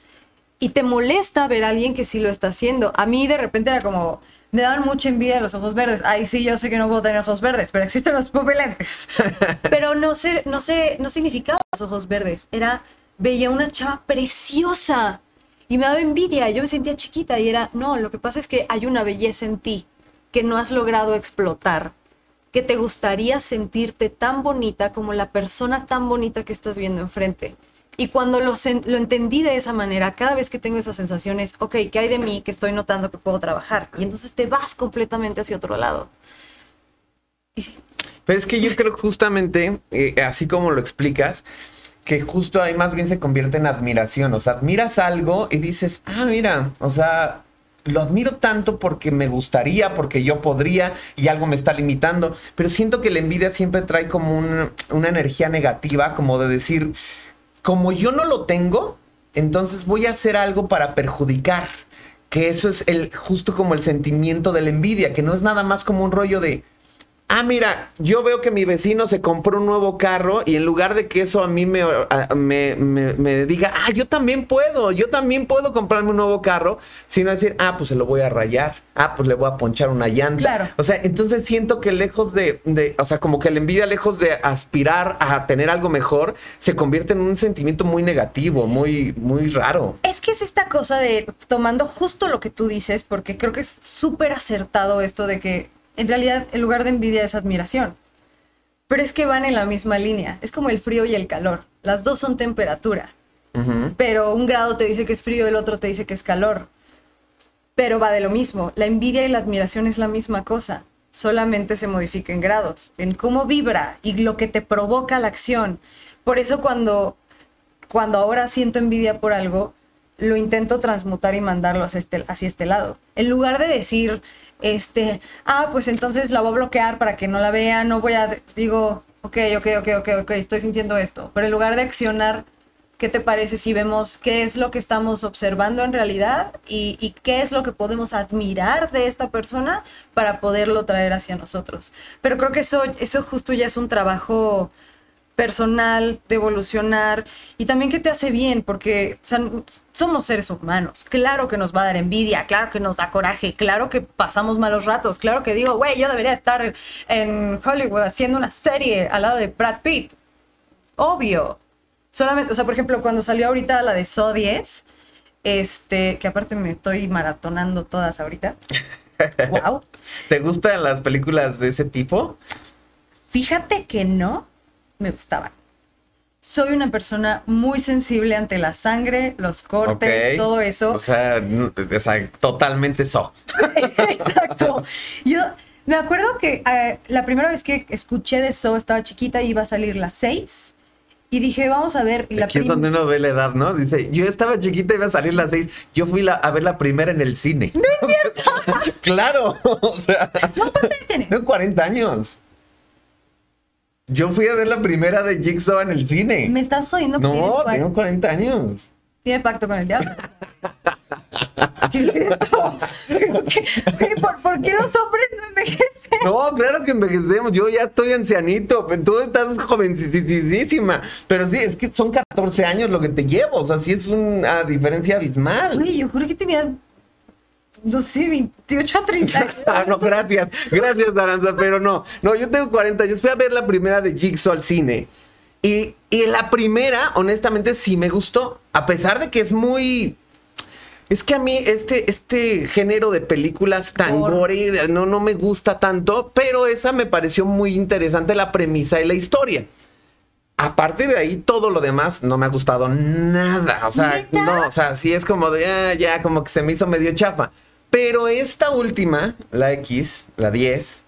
y te molesta ver a alguien que sí lo está haciendo. A mí de repente era como, me daban mucha envidia los ojos verdes. Ay, sí, yo sé que no puedo tener ojos verdes, pero existen los pupilentes. pero no sé, no sé, no significaba los ojos verdes. Era, veía una chava preciosa y me daba envidia. Yo me sentía chiquita y era, no, lo que pasa es que hay una belleza en ti que no has logrado explotar que te gustaría sentirte tan bonita como la persona tan bonita que estás viendo enfrente. Y cuando lo, lo entendí de esa manera, cada vez que tengo esas sensaciones, ok, ¿qué hay de mí que estoy notando que puedo trabajar? Y entonces te vas completamente hacia otro lado. Y sí, Pero es que yo creo justamente, eh, así como lo explicas, que justo ahí más bien se convierte en admiración. O sea, admiras algo y dices, ah, mira, o sea, lo admiro tanto porque me gustaría, porque yo podría y algo me está limitando. Pero siento que la envidia siempre trae como un- una energía negativa, como de decir, como yo no lo tengo, entonces voy a hacer algo para perjudicar. Que eso es el justo como el sentimiento de la envidia, que no es nada más como un rollo de, ah, mira, yo veo que mi vecino se compró un nuevo carro y en lugar de que eso a mí me, a- me, me- me diga, ah, yo también puedo, yo también puedo comprarme un nuevo carro, sino decir, ah, pues se lo voy a rayar, ah, pues le voy a ponchar una llanta. Claro. O sea, entonces siento que lejos de, de, o sea, como que la envidia, lejos de aspirar a tener algo mejor, se convierte en un sentimiento muy negativo, muy, muy raro. Es que es esta cosa de tomando justo lo que tú dices, porque creo que es súper acertado esto de que en realidad el lugar de envidia es admiración. Pero es que van en la misma línea. Es como el frío y el calor. Las dos son temperatura. Pero un grado te dice que es frío, el otro te dice que es calor. Pero va de lo mismo. La envidia y la admiración es la misma cosa. Solamente se modifica en grados, en cómo vibra y lo que te provoca la acción. Por eso cuando, cuando ahora siento envidia por algo, lo intento transmutar y mandarlo hacia este, hacia este lado. En lugar de decir, este, ah, pues entonces la voy a bloquear para que no la vea, no voy a, digo, ok, ok, ok, ok, ok, estoy sintiendo esto. Pero en lugar de accionar ¿Qué te parece si vemos qué es lo que estamos observando en realidad y, y qué es lo que podemos admirar de esta persona para poderlo traer hacia nosotros? Pero creo que eso, eso justo ya es un trabajo personal, de evolucionar y también que te hace bien, porque o sea, somos seres humanos. Claro que nos va a dar envidia, claro que nos da coraje, claro que pasamos malos ratos, claro que digo, güey, yo debería estar en Hollywood haciendo una serie al lado de Brad Pitt. Obvio. Solamente, o sea, por ejemplo, cuando salió ahorita la de So 10, este, que aparte me estoy maratonando todas ahorita. wow. ¿Te gustan las películas de ese tipo? Fíjate que no me gustaban. Soy una persona muy sensible ante la sangre, los cortes, Ok. todo eso. O sea, o sea, totalmente so. Exacto. Yo me acuerdo que eh, la primera vez que escuché de eso estaba chiquita y iba a salir las 6 y dije, vamos a ver. Y la Aquí es donde uno ve la edad, ¿no? Dice, yo estaba chiquita y iba a salir las seis. Yo fui la- a ver la primera en el cine. ¡No es cierto! ¡Claro! O sea, ¿Cuántos años tienes? tengo 40 años. Yo fui a ver la primera de Jigsaw en el cine. Me estás jodiendo. No, tengo 40 años. Tiene pacto con el diablo. ¿Qué es esto? ¿Por qué, por, qué los hombres no envejecen? No, claro que envejecemos. Yo ya estoy ancianito, tú estás jovencísima. Pero sí, es que son 14 años lo que te llevo. O sea, sí es una diferencia abismal. Oye, yo juro que tenías, no sé, 28 a 30 años. Ah, no, gracias. Gracias, Aranza, pero no. No, yo tengo 40 años. Fui a ver la primera de Jigsaw al cine. Y, y la primera, honestamente, sí me gustó. A pesar de que es muy. Es que a mí este, este género de películas tan Gore. no, no me gusta tanto, pero esa me pareció muy interesante la premisa y la historia. A partir de ahí, todo lo demás no me ha gustado nada. O sea, no, o sea, sí es como de, ah, ya, como que se me hizo medio chafa. Pero esta última, la X, la 10,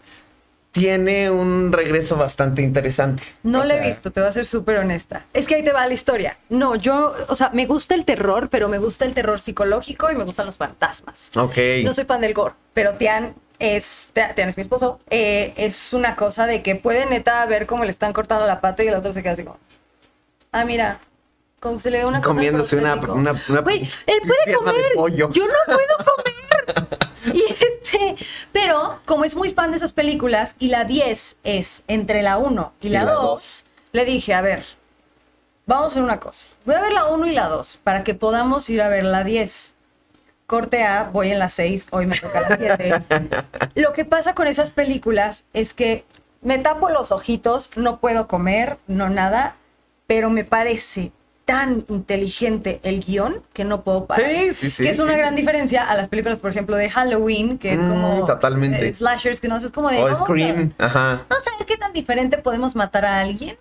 tiene un regreso bastante interesante. No O la he visto, te voy a ser súper honesta. Es que ahí te va la historia. No, yo, o sea, me gusta el terror, pero me gusta el terror psicológico y me gustan los fantasmas. Ok. No soy fan del gore, pero Tian es, Tian es mi esposo, eh, es una cosa de que puede neta ver cómo le están cortando la pata y el otro se queda así como, ah, mira, como se le ve una cosa Comiéndose una- una- una Güey, él puede comer, yo no puedo comer. Y este, pero como es muy fan de esas películas y la 10 es entre la 1 y la Y la 2, dos. le dije, a ver, vamos a hacer una cosa. Voy a ver la 1 y la 2 para que podamos ir a ver la 10. Corte A, voy en la 6, hoy me toca la 7. Lo que pasa con esas películas es que me tapo los ojitos, no puedo comer, no nada, pero me parece tan inteligente el guion que no puedo parar. Sí, sí, sí, Que es una sí. gran diferencia a las películas, por ejemplo, de Halloween, que es Mm, como totalmente. eh, slashers, que no sé, es como de... O a- Scream, ajá. Vamos a ver qué tan diferente podemos matar a alguien.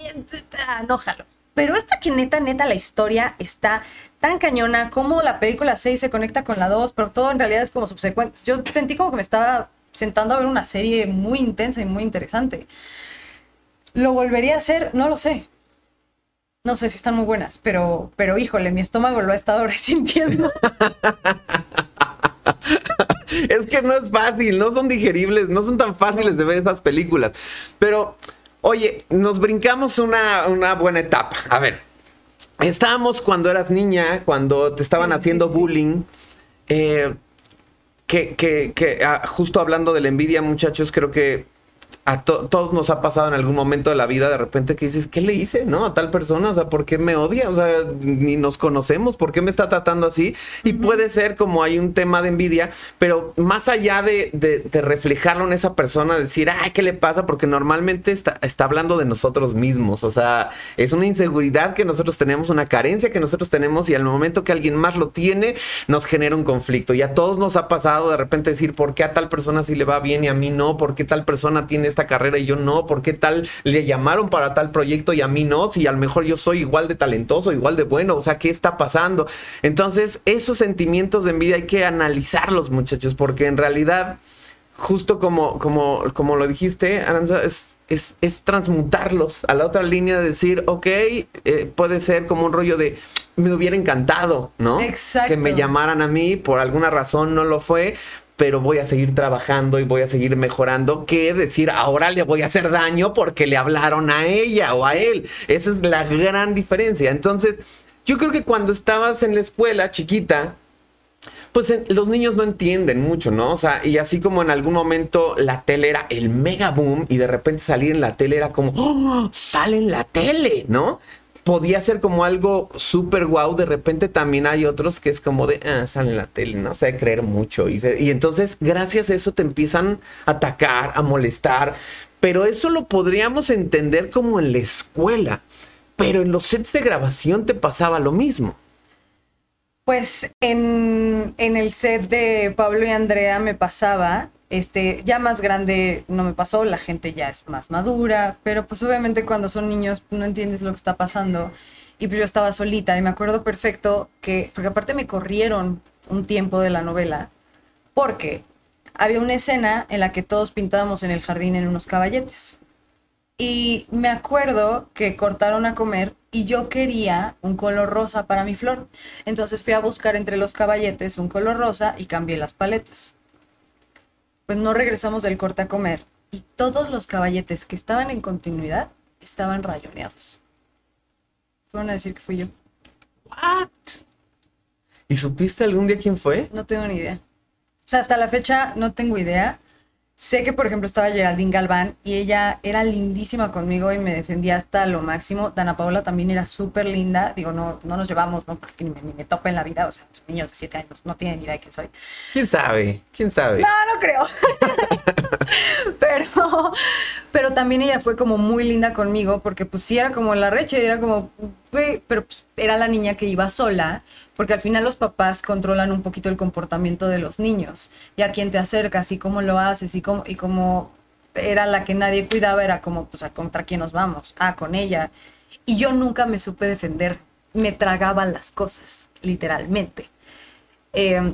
Ay, ah, no jalo. Pero esta que neta, neta, la historia está tan cañona, como la película 6 se conecta con la 2, pero todo en realidad es como subsecuente. Yo sentí como que me estaba sentando a ver una serie muy intensa y muy interesante. ¿Lo volvería a hacer? No lo sé. No sé si están muy buenas, pero, pero híjole, mi estómago lo ha estado resintiendo. Es que no es fácil, no son digeribles, no son tan fáciles de ver esas películas. Pero, oye, nos brincamos una, una buena etapa. A ver, estábamos cuando eras niña, cuando te estaban Sí, haciendo sí, sí. bullying. eh, que, que, que ah, justo hablando de la envidia, muchachos, creo que a to- todos nos ha pasado en algún momento de la vida de repente que dices, ¿qué le hice, no? A tal persona, o sea, ¿por qué me odia? O sea, ni nos conocemos, ¿por qué me está tratando así? Y puede ser como hay un tema de envidia, pero más allá de, de- de reflejarlo en esa persona, decir, ay, ¿qué le pasa? Porque normalmente está, está hablando de nosotros mismos, o sea, es una inseguridad que nosotros tenemos, una carencia que nosotros tenemos y al momento que alguien más lo tiene, nos genera un conflicto. Y a todos nos ha pasado de repente decir, ¿por qué a tal persona sí le va bien y a mí no? ¿Por qué tal persona tiene esta carrera y yo no? ¿Por qué tal le llamaron para tal proyecto y a mí no? Si a lo mejor yo soy igual de talentoso, igual de bueno, o sea, ¿qué está pasando? Entonces, esos sentimientos de envidia hay que analizarlos, muchachos, porque en realidad, justo como, como, como lo dijiste, Aranza, es, es, es transmutarlos a la otra línea de decir, ok, eh, puede ser como un rollo de me hubiera encantado, ¿no? Exacto. Que me llamaran a mí, por alguna razón no lo fue, pero voy a seguir trabajando y voy a seguir mejorando, que decir, ahora le voy a hacer daño porque le hablaron a ella o a él. Esa es la gran diferencia. Entonces, yo creo que cuando estabas en la escuela chiquita, pues en- los niños no entienden mucho, ¿no? O sea, y así como en algún momento la tele era el mega boom y de repente salir en la tele era como, ¡oh! Sale en la tele, ¿no? Podía ser como algo súper guau, de repente también hay otros que es como de, ah, sale la tele, no sé, creer mucho. Y entonces, gracias a eso te empiezan a atacar, a molestar, pero eso lo podríamos entender como en la escuela, pero en los sets de grabación te pasaba lo mismo. Pues en, en el set de Pablo y Andrea me pasaba, este, ya más grande no me pasó, la gente ya es más madura, pero pues obviamente cuando son niños no entiendes lo que está pasando. Y pues yo estaba solita y me acuerdo perfecto que, porque aparte me corrieron un tiempo de la novela, porque había una escena en la que todos pintábamos en el jardín en unos caballetes. Y me acuerdo que cortaron a comer y yo quería un color rosa para mi flor. Entonces fui a buscar entre los caballetes un color rosa y cambié las paletas. Pues no regresamos del corte a comer y todos los caballetes que estaban en continuidad estaban rayoneados. Fueron a decir que fui yo. ¿What? ¿Y supiste algún día quién fue? No tengo ni idea. O sea, hasta la fecha no tengo idea. Sé que, por ejemplo, estaba Geraldine Galván y ella era lindísima conmigo y me defendía hasta lo máximo. Dana Paola también era súper linda. Digo, no, no nos llevamos, ¿no? Porque ni me, ni me topa en la vida. O sea, son niños de 7 años, no tienen ni idea de quién soy. ¿Quién sabe? ¿Quién sabe? No, no creo. Pero pero, pero también ella fue como muy linda conmigo porque pues sí era como la reche, era como, pero pues era la niña que iba sola, porque al final los papás controlan un poquito el comportamiento de los niños y a quién te acercas y cómo lo haces y cómo, y cómo era la que nadie cuidaba, era como, pues, ¿a contra quién nos vamos? Ah, con ella. Y yo nunca me supe defender, me tragaba las cosas, literalmente. Eh,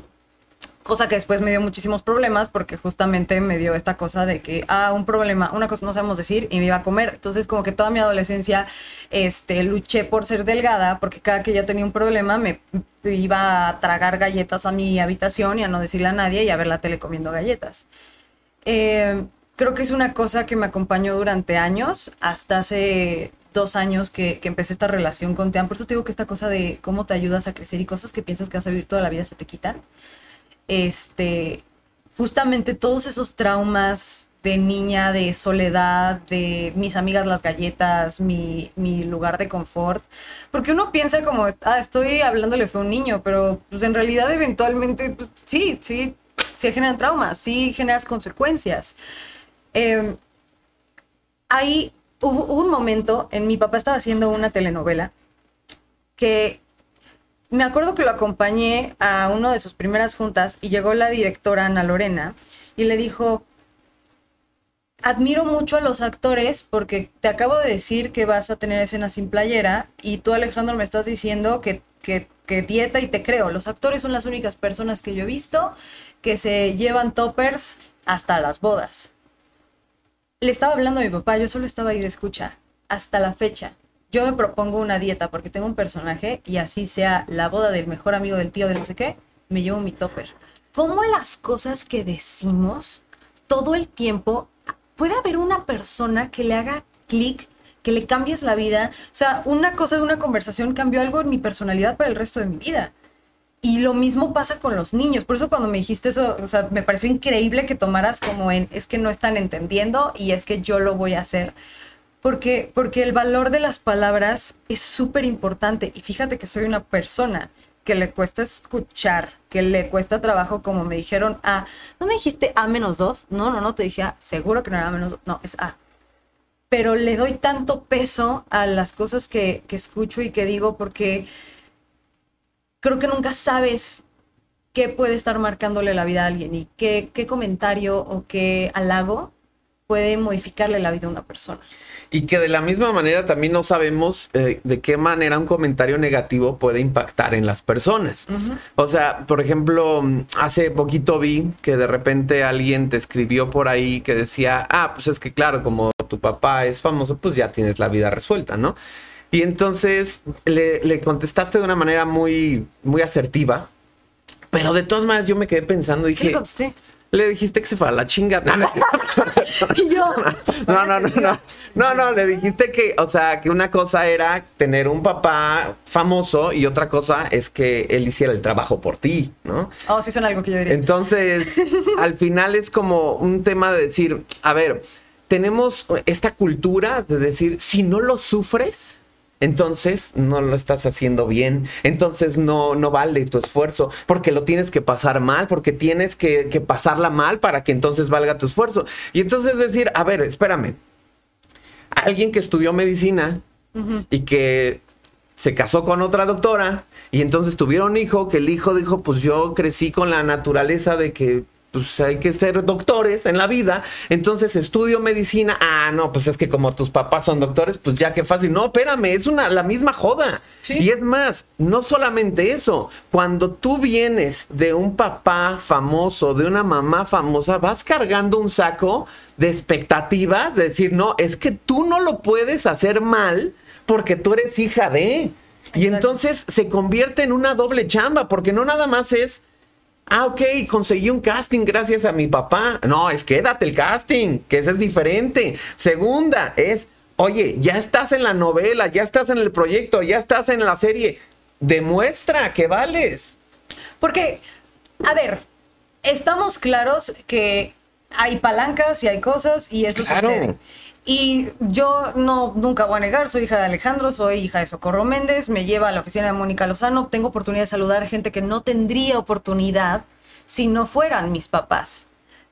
cosa que después me dio muchísimos problemas porque justamente me dio esta cosa de que, ah, un problema, una cosa no sabemos decir y me iba a comer. Entonces como que toda mi adolescencia este, luché por ser delgada porque cada que ya tenía un problema me iba a tragar galletas a mi habitación y a no decirle a nadie y a ver la tele comiendo galletas. Eh, creo que es una cosa que me acompañó durante años, hasta hace dos años que, que, empecé esta relación con Tean. Por eso te digo que esta cosa de cómo te ayudas a crecer y cosas que piensas que vas a vivir toda la vida se te quitan este, justamente todos esos traumas de niña, de soledad, de mis amigas las galletas, mi, mi lugar de confort. Porque uno piensa como, ah, estoy hablándole fue un niño, pero pues en realidad eventualmente, pues, sí, sí, sí generan traumas, sí generas consecuencias. Eh, ahí hubo, hubo un momento, en mi papá estaba haciendo una telenovela que me acuerdo que lo acompañé a una de sus primeras juntas y llegó la directora Ana Lorena y le dijo, admiro mucho a los actores porque te acabo de decir que vas a tener escenas sin playera y tú Alejandro me estás diciendo que, que, que dieta y te creo. Los actores son las únicas personas que yo he visto que se llevan toppers hasta las bodas. Le estaba hablando a mi papá, yo solo estaba ahí de escucha, hasta la fecha yo me propongo una dieta porque tengo un personaje y así sea la boda del mejor amigo del tío de no sé qué, me llevo mi topper. ¿Cómo las cosas que decimos todo el tiempo puede haber una persona que le haga clic, que le cambies la vida? O sea, una cosa de una conversación cambió algo en mi personalidad para el resto de mi vida. Y lo mismo pasa con los niños. Por eso cuando me dijiste eso, o sea, me pareció increíble que tomaras como en, es que no están entendiendo y es que yo lo voy a hacer porque, porque el valor de las palabras es súper importante. Y fíjate que soy una persona que le cuesta escuchar, que le cuesta trabajo, como me dijeron, A. ¿No me dijiste A menos dos? No, no, no, te dije A. Seguro que no era menos dos. No, es A. Pero le doy tanto peso a las cosas que, que escucho y que digo porque creo que nunca sabes qué puede estar marcándole la vida a alguien y qué, qué comentario o qué halago puede modificarle la vida a una persona. Y que de la misma manera también no sabemos eh, de qué manera un comentario negativo puede impactar en las personas. Uh -huh. O sea, por ejemplo, hace poquito vi que de repente alguien te escribió por ahí que decía, ah, pues es que claro, como tu papá es famoso, pues ya tienes la vida resuelta, ¿no? Y entonces le, le contestaste de una manera muy, muy asertiva, pero de todas maneras yo me quedé pensando, dije... ¿Qué? Le dijiste que se fue a la chinga. No, no. No, no, no, no. No, no, le dijiste que, o sea, que una cosa era tener un papá famoso y otra cosa es que él hiciera el trabajo por ti, ¿no? Oh, sí, son algo que yo diría. Entonces, al final es como un tema de decir, a ver, tenemos esta cultura de decir, si no lo sufres, entonces no lo estás haciendo bien, entonces no, no vale tu esfuerzo, porque lo tienes que pasar mal, porque tienes que, que, pasarla mal para que entonces valga tu esfuerzo. Y entonces decir, a ver, espérame, alguien que estudió medicina uh -huh. y que se casó con otra doctora y entonces tuvieron un hijo, que el hijo dijo, pues yo crecí con la naturaleza de que pues hay que ser doctores en la vida. Entonces estudio medicina. Ah, no, pues es que como tus papás son doctores, pues ya qué fácil. No, espérame, es una, la misma joda. Sí. Y es más, no solamente eso. Cuando tú vienes de un papá famoso, de una mamá famosa, vas cargando un saco de expectativas, de decir, no, es que tú no lo puedes hacer mal porque tú eres hija de. Exacto. Y entonces se convierte en una doble chamba, porque no nada más es Ah, ok, conseguí un casting gracias a mi papá. No, es que date el casting, que ese es diferente. Segunda es, oye, ya estás en la novela, ya estás en el proyecto, ya estás en la serie. Demuestra que vales. Porque, a ver, estamos claros que hay palancas y hay cosas y eso claro. sucede. Y yo no, nunca voy a negar, soy hija de Alejandro, soy hija de Socorro Méndez, me lleva a la oficina de Mónica Lozano, tengo oportunidad de saludar a gente que no tendría oportunidad si no fueran mis papás.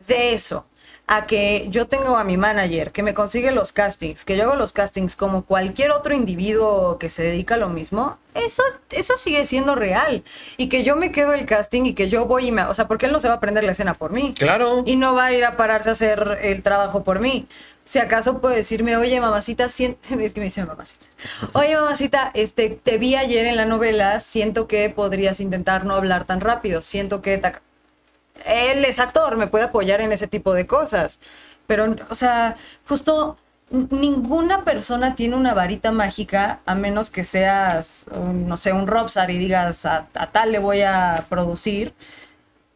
De eso, a que yo tengo a mi manager que me consigue los castings, que yo hago los castings como cualquier otro individuo que se dedica a lo mismo, eso, eso sigue siendo real. Y que yo me quedo el casting y que yo voy y me... O sea, porque él no se va a aprender la escena por mí. Claro. Y no va a ir a pararse a hacer el trabajo por mí. Si acaso puede decirme, oye, mamacita, siento... es que me dice mamacita. Oye, mamacita, este, te vi ayer en la novela, siento que podrías intentar no hablar tan rápido, siento que él es actor, me puede apoyar en ese tipo de cosas. Pero, o sea, justo ninguna persona tiene una varita mágica a menos que seas, no sé, un Robsar y digas a, tal le voy a producir.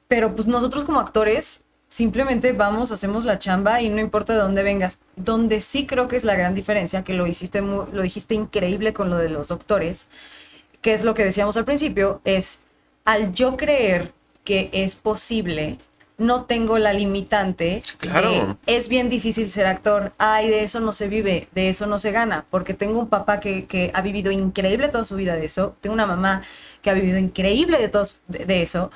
Pero pues nosotros como actores simplemente vamos, hacemos la chamba y no importa de dónde vengas. Donde sí creo que es la gran diferencia, que lo hiciste, lo dijiste increíble con lo de los doctores, que es lo que decíamos al principio, es al yo creer que es posible, no tengo la limitante. Claro. es bien difícil ser actor. Ay, de eso no se vive, de eso no se gana. Porque tengo un papá que, ha vivido increíble toda su vida de eso. Tengo una mamá que ha vivido increíble de, todos, de, eso.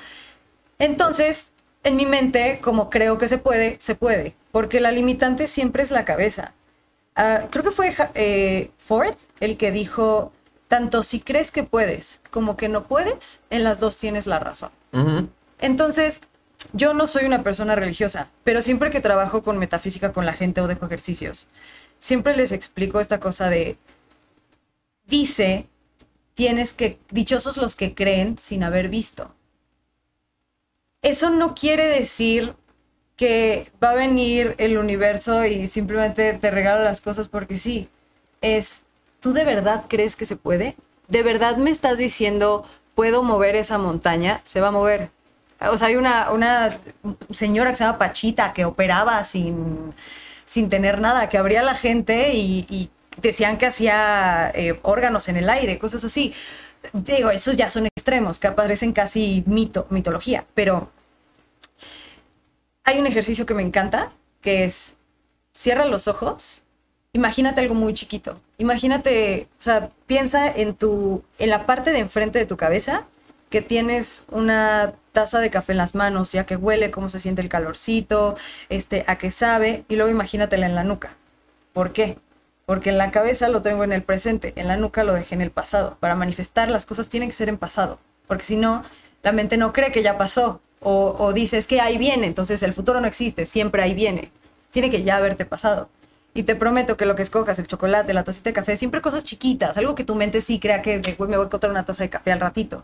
Entonces, en mi mente, como creo que se puede, se puede. Porque la limitante siempre es la cabeza. Ah, creo que fue eh, Ford el que dijo, tanto si crees que puedes como que no puedes, en las dos tienes la razón. Entonces, yo no soy una persona religiosa, pero siempre que trabajo con metafísica con la gente o dejo ejercicios, siempre les explico esta cosa de, dice, tienes que, dichosos los que creen sin haber visto. Eso no quiere decir que va a venir el universo y simplemente te regala las cosas porque sí. Es, ¿tú de verdad crees que se puede? ¿De verdad me estás diciendo, puedo mover esa montaña? Se va a mover. O sea, hay una, una señora que se llama Pachita que operaba sin, sin tener nada, que abría la gente y, decían que hacía eh, órganos en el aire, cosas así. Digo, esos ya son extremos, que aparecen casi mito, mitología, pero hay un ejercicio que me encanta, que es cierra los ojos, imagínate algo muy chiquito. Imagínate, o sea, piensa en tu en la parte de enfrente de tu cabeza que tienes una taza de café en las manos, ya que huele, cómo se siente el calorcito, este, a qué sabe, y luego imagínatela en la nuca. ¿Por qué? Porque en la cabeza lo tengo en el presente, en la nuca lo dejé en el pasado. Para manifestar las cosas tienen que ser en pasado, porque si no, la mente no cree que ya pasó, o, o dice, es que ahí viene, entonces el futuro no existe, siempre ahí viene. Tiene que ya haberte pasado. Y te prometo que lo que escojas, el chocolate, la tacita de café, siempre cosas chiquitas, algo que tu mente sí crea que me voy a encontrar una taza de café al ratito.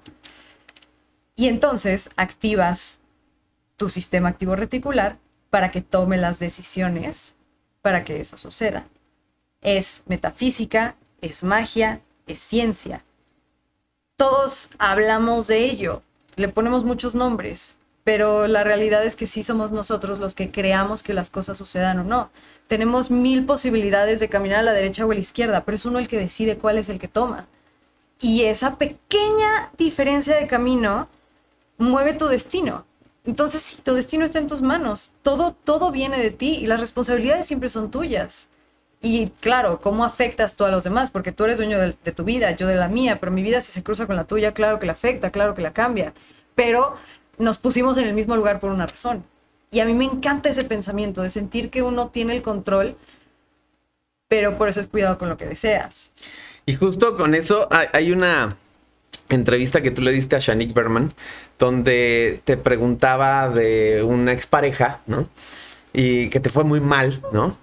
Y entonces activas tu sistema activo reticular para que tome las decisiones para que eso suceda. Es metafísica, es magia, es ciencia. Todos hablamos de ello, le ponemos muchos nombres, pero la realidad es que sí somos nosotros los que creamos que las cosas sucedan o no. Tenemos mil posibilidades de caminar a la derecha o a la izquierda, pero es uno el que decide cuál es el que toma. Y esa pequeña diferencia de camino mueve tu destino. Entonces, sí, tu destino está en tus manos. Todo, todo viene de ti y las responsabilidades siempre son tuyas. Y claro, ¿cómo afectas tú a los demás? Porque tú eres dueño de, tu vida, yo de la mía, pero mi vida si se cruza con la tuya, claro que la afecta, claro que la cambia. Pero nos pusimos en el mismo lugar por una razón. Y a mí me encanta ese pensamiento de sentir que uno tiene el control, pero por eso es cuidado con lo que deseas. Y justo con eso hay una entrevista que tú le diste a Shanik Berman, donde te preguntaba de una expareja, ¿no? Y que te fue muy mal, ¿no?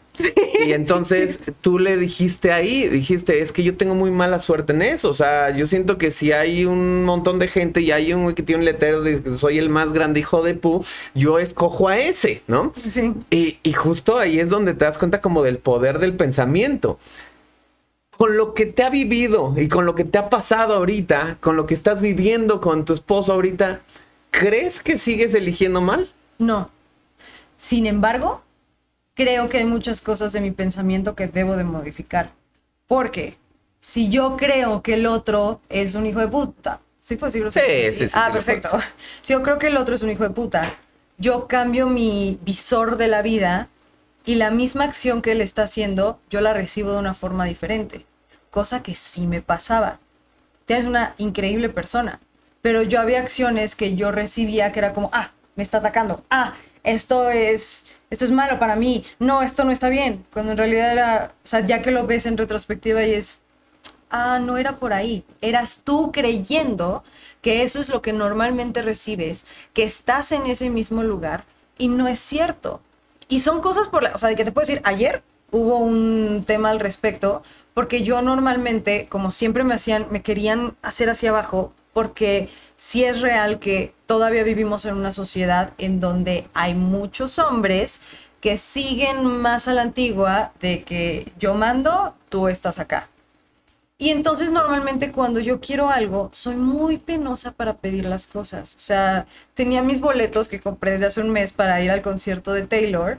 y entonces tú le dijiste ahí, dijiste, es que yo tengo muy mala suerte en eso. O sea, yo siento que si hay un montón de gente y hay un que tiene un letrero de que soy el más grande hijo de Pu, yo escojo a ese, ¿no? Sí. Y, y justo ahí es donde te das cuenta como del poder del pensamiento con lo que te ha vivido y con lo que te ha pasado ahorita, con lo que estás viviendo con tu esposo ahorita, ¿crees que sigues eligiendo mal? No. Sin embargo, creo que hay muchas cosas de mi pensamiento que debo de modificar. Porque si yo creo que el otro es un hijo de puta, ¿sí puedo decirlo? Sí, sí, sí. Ah, perfecto. Si yo creo que el otro es un hijo de puta, yo cambio mi visor de la vida y la misma acción que él está haciendo, yo la recibo de una forma diferente, cosa que sí me pasaba. Tienes una increíble persona, pero yo había acciones que yo recibía que era como, ah, me está atacando, ah, esto es esto es malo para mí, no, esto no está bien, cuando en realidad era, o sea, ya que lo ves en retrospectiva y es, ah, no era por ahí, eras tú creyendo que eso es lo que normalmente recibes, que estás en ese mismo lugar y no es cierto. Y son cosas por la, o sea, de que te puedo decir, ayer hubo un tema al respecto, porque yo normalmente, como siempre me hacían, me querían hacer hacia abajo, porque sí es real que todavía vivimos en una sociedad en donde hay muchos hombres que siguen más a la antigua de que yo mando, tú estás acá. Y entonces normalmente cuando yo quiero algo, soy muy penosa para pedir las cosas. O sea, tenía mis boletos que compré desde hace un mes para ir al concierto de Taylor.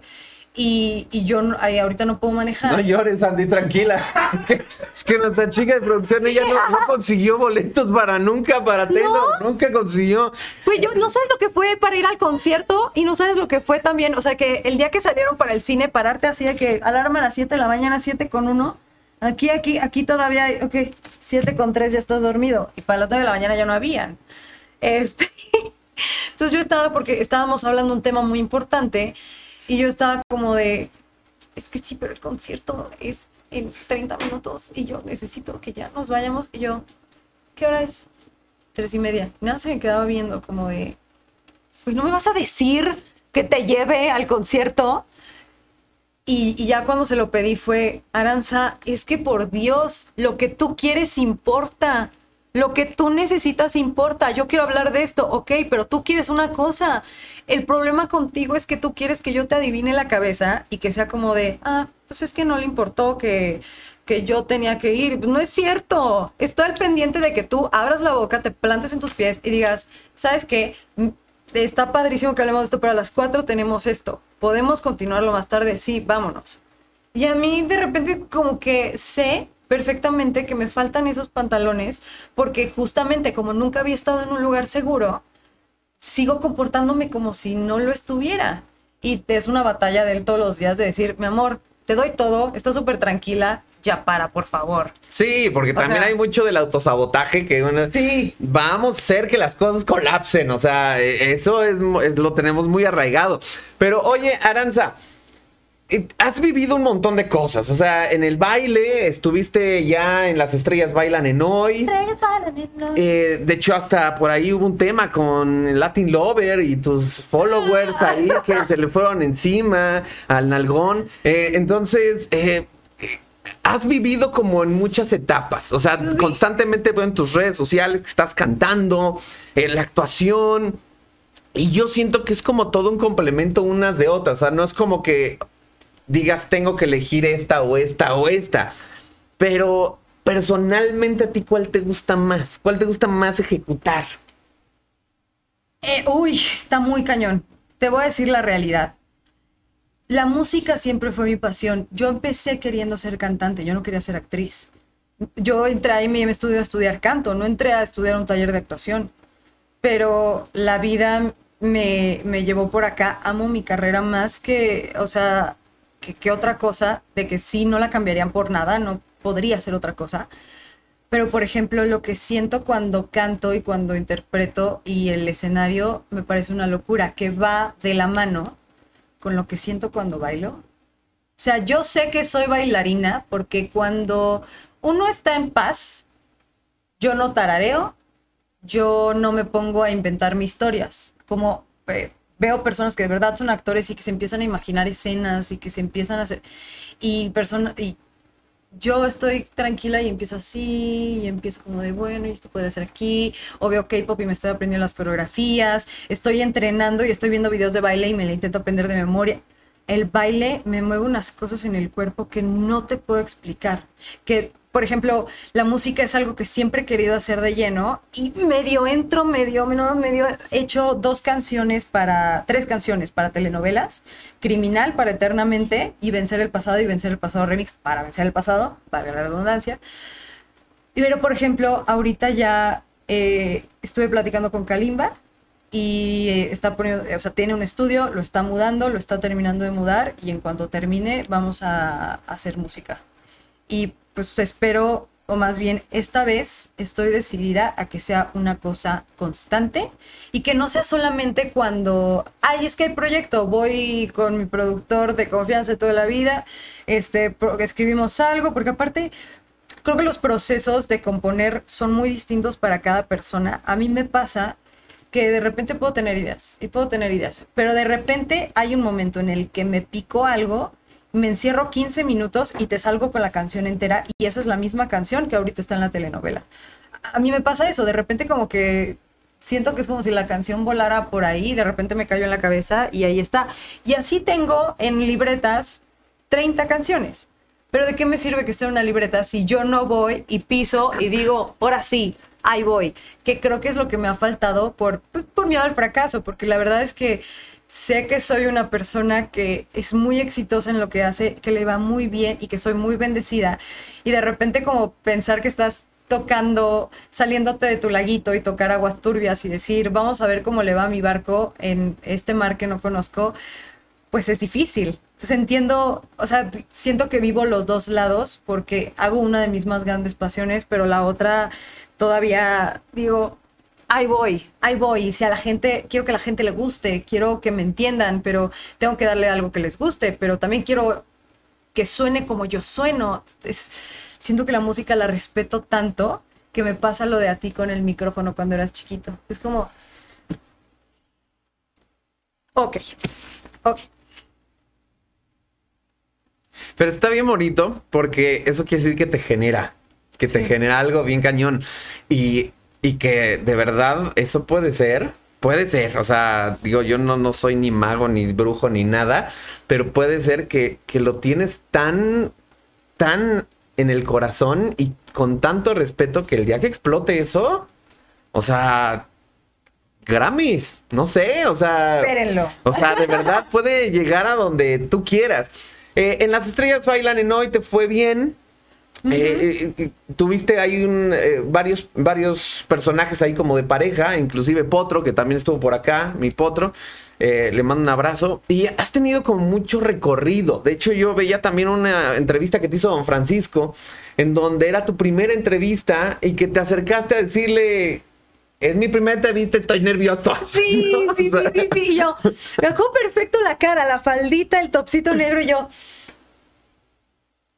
Y, y yo no- ay, ahorita no puedo manejar. No llores, Andy, tranquila. Es que, es que nuestra chica de producción, ella no, no consiguió boletos para nunca, para Taylor. Nunca consiguió. Güey, yo no sabes lo que fue para ir al concierto y no sabes lo que fue también. O sea, que el día que salieron para el cine, pararte así de que alarma a las 7 de la mañana, 7 con 1. Aquí, aquí, aquí todavía hay, ok, 7 con 3 ya estás dormido. Y para las 9 de la mañana ya no habían. Este. Entonces yo estaba, porque estábamos hablando de un tema muy importante y yo estaba como de, es que sí, pero el concierto es en 30 minutos y yo necesito que ya nos vayamos. Y yo, ¿qué hora es? Tres y media. Nada, se me quedaba viendo como de, pues no me vas a decir que te lleve al concierto. Y, y ya cuando se lo pedí fue, Aranza, es que por Dios, lo que tú quieres importa. Lo que tú necesitas importa. Yo quiero hablar de esto, ok, pero tú quieres una cosa. El problema contigo es que tú quieres que yo te adivine la cabeza y que sea como de, ah, pues es que no le importó que, que yo tenía que ir. No es cierto. Estoy al pendiente de que tú abras la boca, te plantes en tus pies y digas, ¿sabes qué? Está padrísimo que hablemos de esto, pero a las 4 tenemos esto. ¿Podemos continuarlo más tarde? Sí, vámonos. Y a mí de repente como que sé perfectamente que me faltan esos pantalones porque justamente como nunca había estado en un lugar seguro, sigo comportándome como si no lo estuviera. Y es una batalla de él todos los días de decir, mi amor, te doy todo, estás súper tranquila, ya para, por favor. Sí, porque también sea- hay mucho del autosabotaje que bueno, Sí. vamos a hacer que las cosas colapsen. O sea, eh, eso es- lo tenemos muy arraigado. Pero oye, Aranza. Eh, Has vivido un montón de cosas, o sea, en el baile, estuviste ya en Las Estrellas Bailan en Hoy, Eh, de hecho, hasta por ahí hubo un tema con Latin Lover y tus followers ahí que se le fueron encima al nalgón. Eh, entonces, eh, has vivido como en muchas etapas. O sea, constantemente veo en tus redes sociales que estás cantando, eh, la actuación. Y yo siento que es como todo un complemento unas de otras. O sea, no es como que digas tengo que elegir esta o esta o esta. Pero personalmente a ti, ¿cuál te gusta más? ¿Cuál te gusta más ejecutar? Eh, uy, está muy cañón. Te voy a decir la realidad. La música siempre fue mi pasión. Yo empecé queriendo ser cantante, yo no quería ser actriz. Yo entré ahí me estudió a estudiar canto, no entré a estudiar un taller de actuación. Pero la vida me, me llevó por acá. Amo mi carrera más que, o sea, que, que otra cosa, de que sí no la cambiarían por nada, no podría ser otra cosa. Pero, por ejemplo, lo que siento cuando canto y cuando interpreto y el escenario me parece una locura, que va de la mano con lo que siento cuando bailo. O sea, yo sé que soy bailarina porque cuando uno está en paz, yo no tarareo, yo no me pongo a inventar mis historias. Como eh, veo personas que de verdad son actores y que se empiezan a imaginar escenas y que se empiezan a hacer... Y personas... Y yo estoy tranquila y empiezo así, y empiezo como de, bueno, y esto puede ser aquí, o veo K-pop y me estoy aprendiendo las coreografías, estoy entrenando y estoy viendo videos de baile y me la intento aprender de memoria. El baile me mueve unas cosas en el cuerpo que no te puedo explicar. Que, por ejemplo, la música es algo que siempre he querido hacer de lleno y medio entro, medio, medio, medio, he hecho dos canciones para, tres canciones para telenovelas, Criminal para Eternamente y Vencer el Pasado y Vencer el Pasado Remix para Vencer el Pasado, para la redundancia. Pero, por ejemplo, ahorita ya eh, estuve platicando con Kalimba y eh, está poniendo, o sea, tiene un estudio, lo está mudando, lo está terminando de mudar y en cuanto termine vamos a, a hacer música. Y pues espero o más bien esta vez estoy decidida a que sea una cosa constante y que no sea solamente cuando, ay, es que hay proyecto, voy con mi productor de confianza toda la vida, este, escribimos algo, porque aparte creo que los procesos de componer son muy distintos para cada persona. A mí me pasa que de repente puedo tener ideas y puedo tener ideas, pero de repente hay un momento en el que me pico algo, me encierro 15 minutos y te salgo con la canción entera y esa es la misma canción que ahorita está en la telenovela. A mí me pasa eso, de repente como que siento que es como si la canción volara por ahí, de repente me cayó en la cabeza y ahí está. Y así tengo en libretas 30 canciones. Pero ¿de qué me sirve que esté en una libreta si yo no voy y piso y digo, ahora sí, ahí voy? Que creo que es lo que me ha faltado por, pues, por miedo al fracaso, porque la verdad es que sé que soy una persona que es muy exitosa en lo que hace, que le va muy bien y que soy muy bendecida. Y de repente como pensar que estás tocando, saliéndote de tu laguito y tocar aguas turbias y decir, vamos a ver cómo le va a mi barco en este mar que no conozco, pues es difícil. Entonces entiendo, o sea, siento que vivo los dos lados porque hago una de mis más grandes pasiones, pero la otra todavía digo, ahí voy, ahí voy. Y si a la gente, quiero que la gente le guste, quiero que me entiendan, pero tengo que darle algo que les guste, pero también quiero que suene como yo sueno. Es, siento que la música la respeto tanto que me pasa lo de a ti con el micrófono cuando eras chiquito. Es como... Ok, ok. Pero está bien bonito porque eso quiere decir que te genera, que te genera algo bien cañón. Y, y, que de verdad eso puede ser, puede ser, o sea, digo, yo no, no soy ni mago, ni brujo, ni nada, pero puede ser que, que lo tienes tan, tan en el corazón y con tanto respeto que el día que explote eso, o sea, Grammys, no sé, o sea, Espérenlo. O sea, de verdad puede llegar a donde tú quieras. Eh, en Las Estrellas Bailan en Hoy te fue bien. Eh, eh, tuviste ahí un, varios, varios personajes ahí como de pareja, inclusive Potro, que también estuvo por acá, mi Potro. le mando un abrazo. Y has tenido como mucho recorrido. De hecho, yo veía también una entrevista que te hizo Don Francisco, en donde era tu primera entrevista y que te acercaste a decirle, es mi primera entrevista, estoy nervioso. Sí, sí, sí, sí, sí. Y yo, me acuerdo perfecto la cara, la faldita, el topsito negro y yo.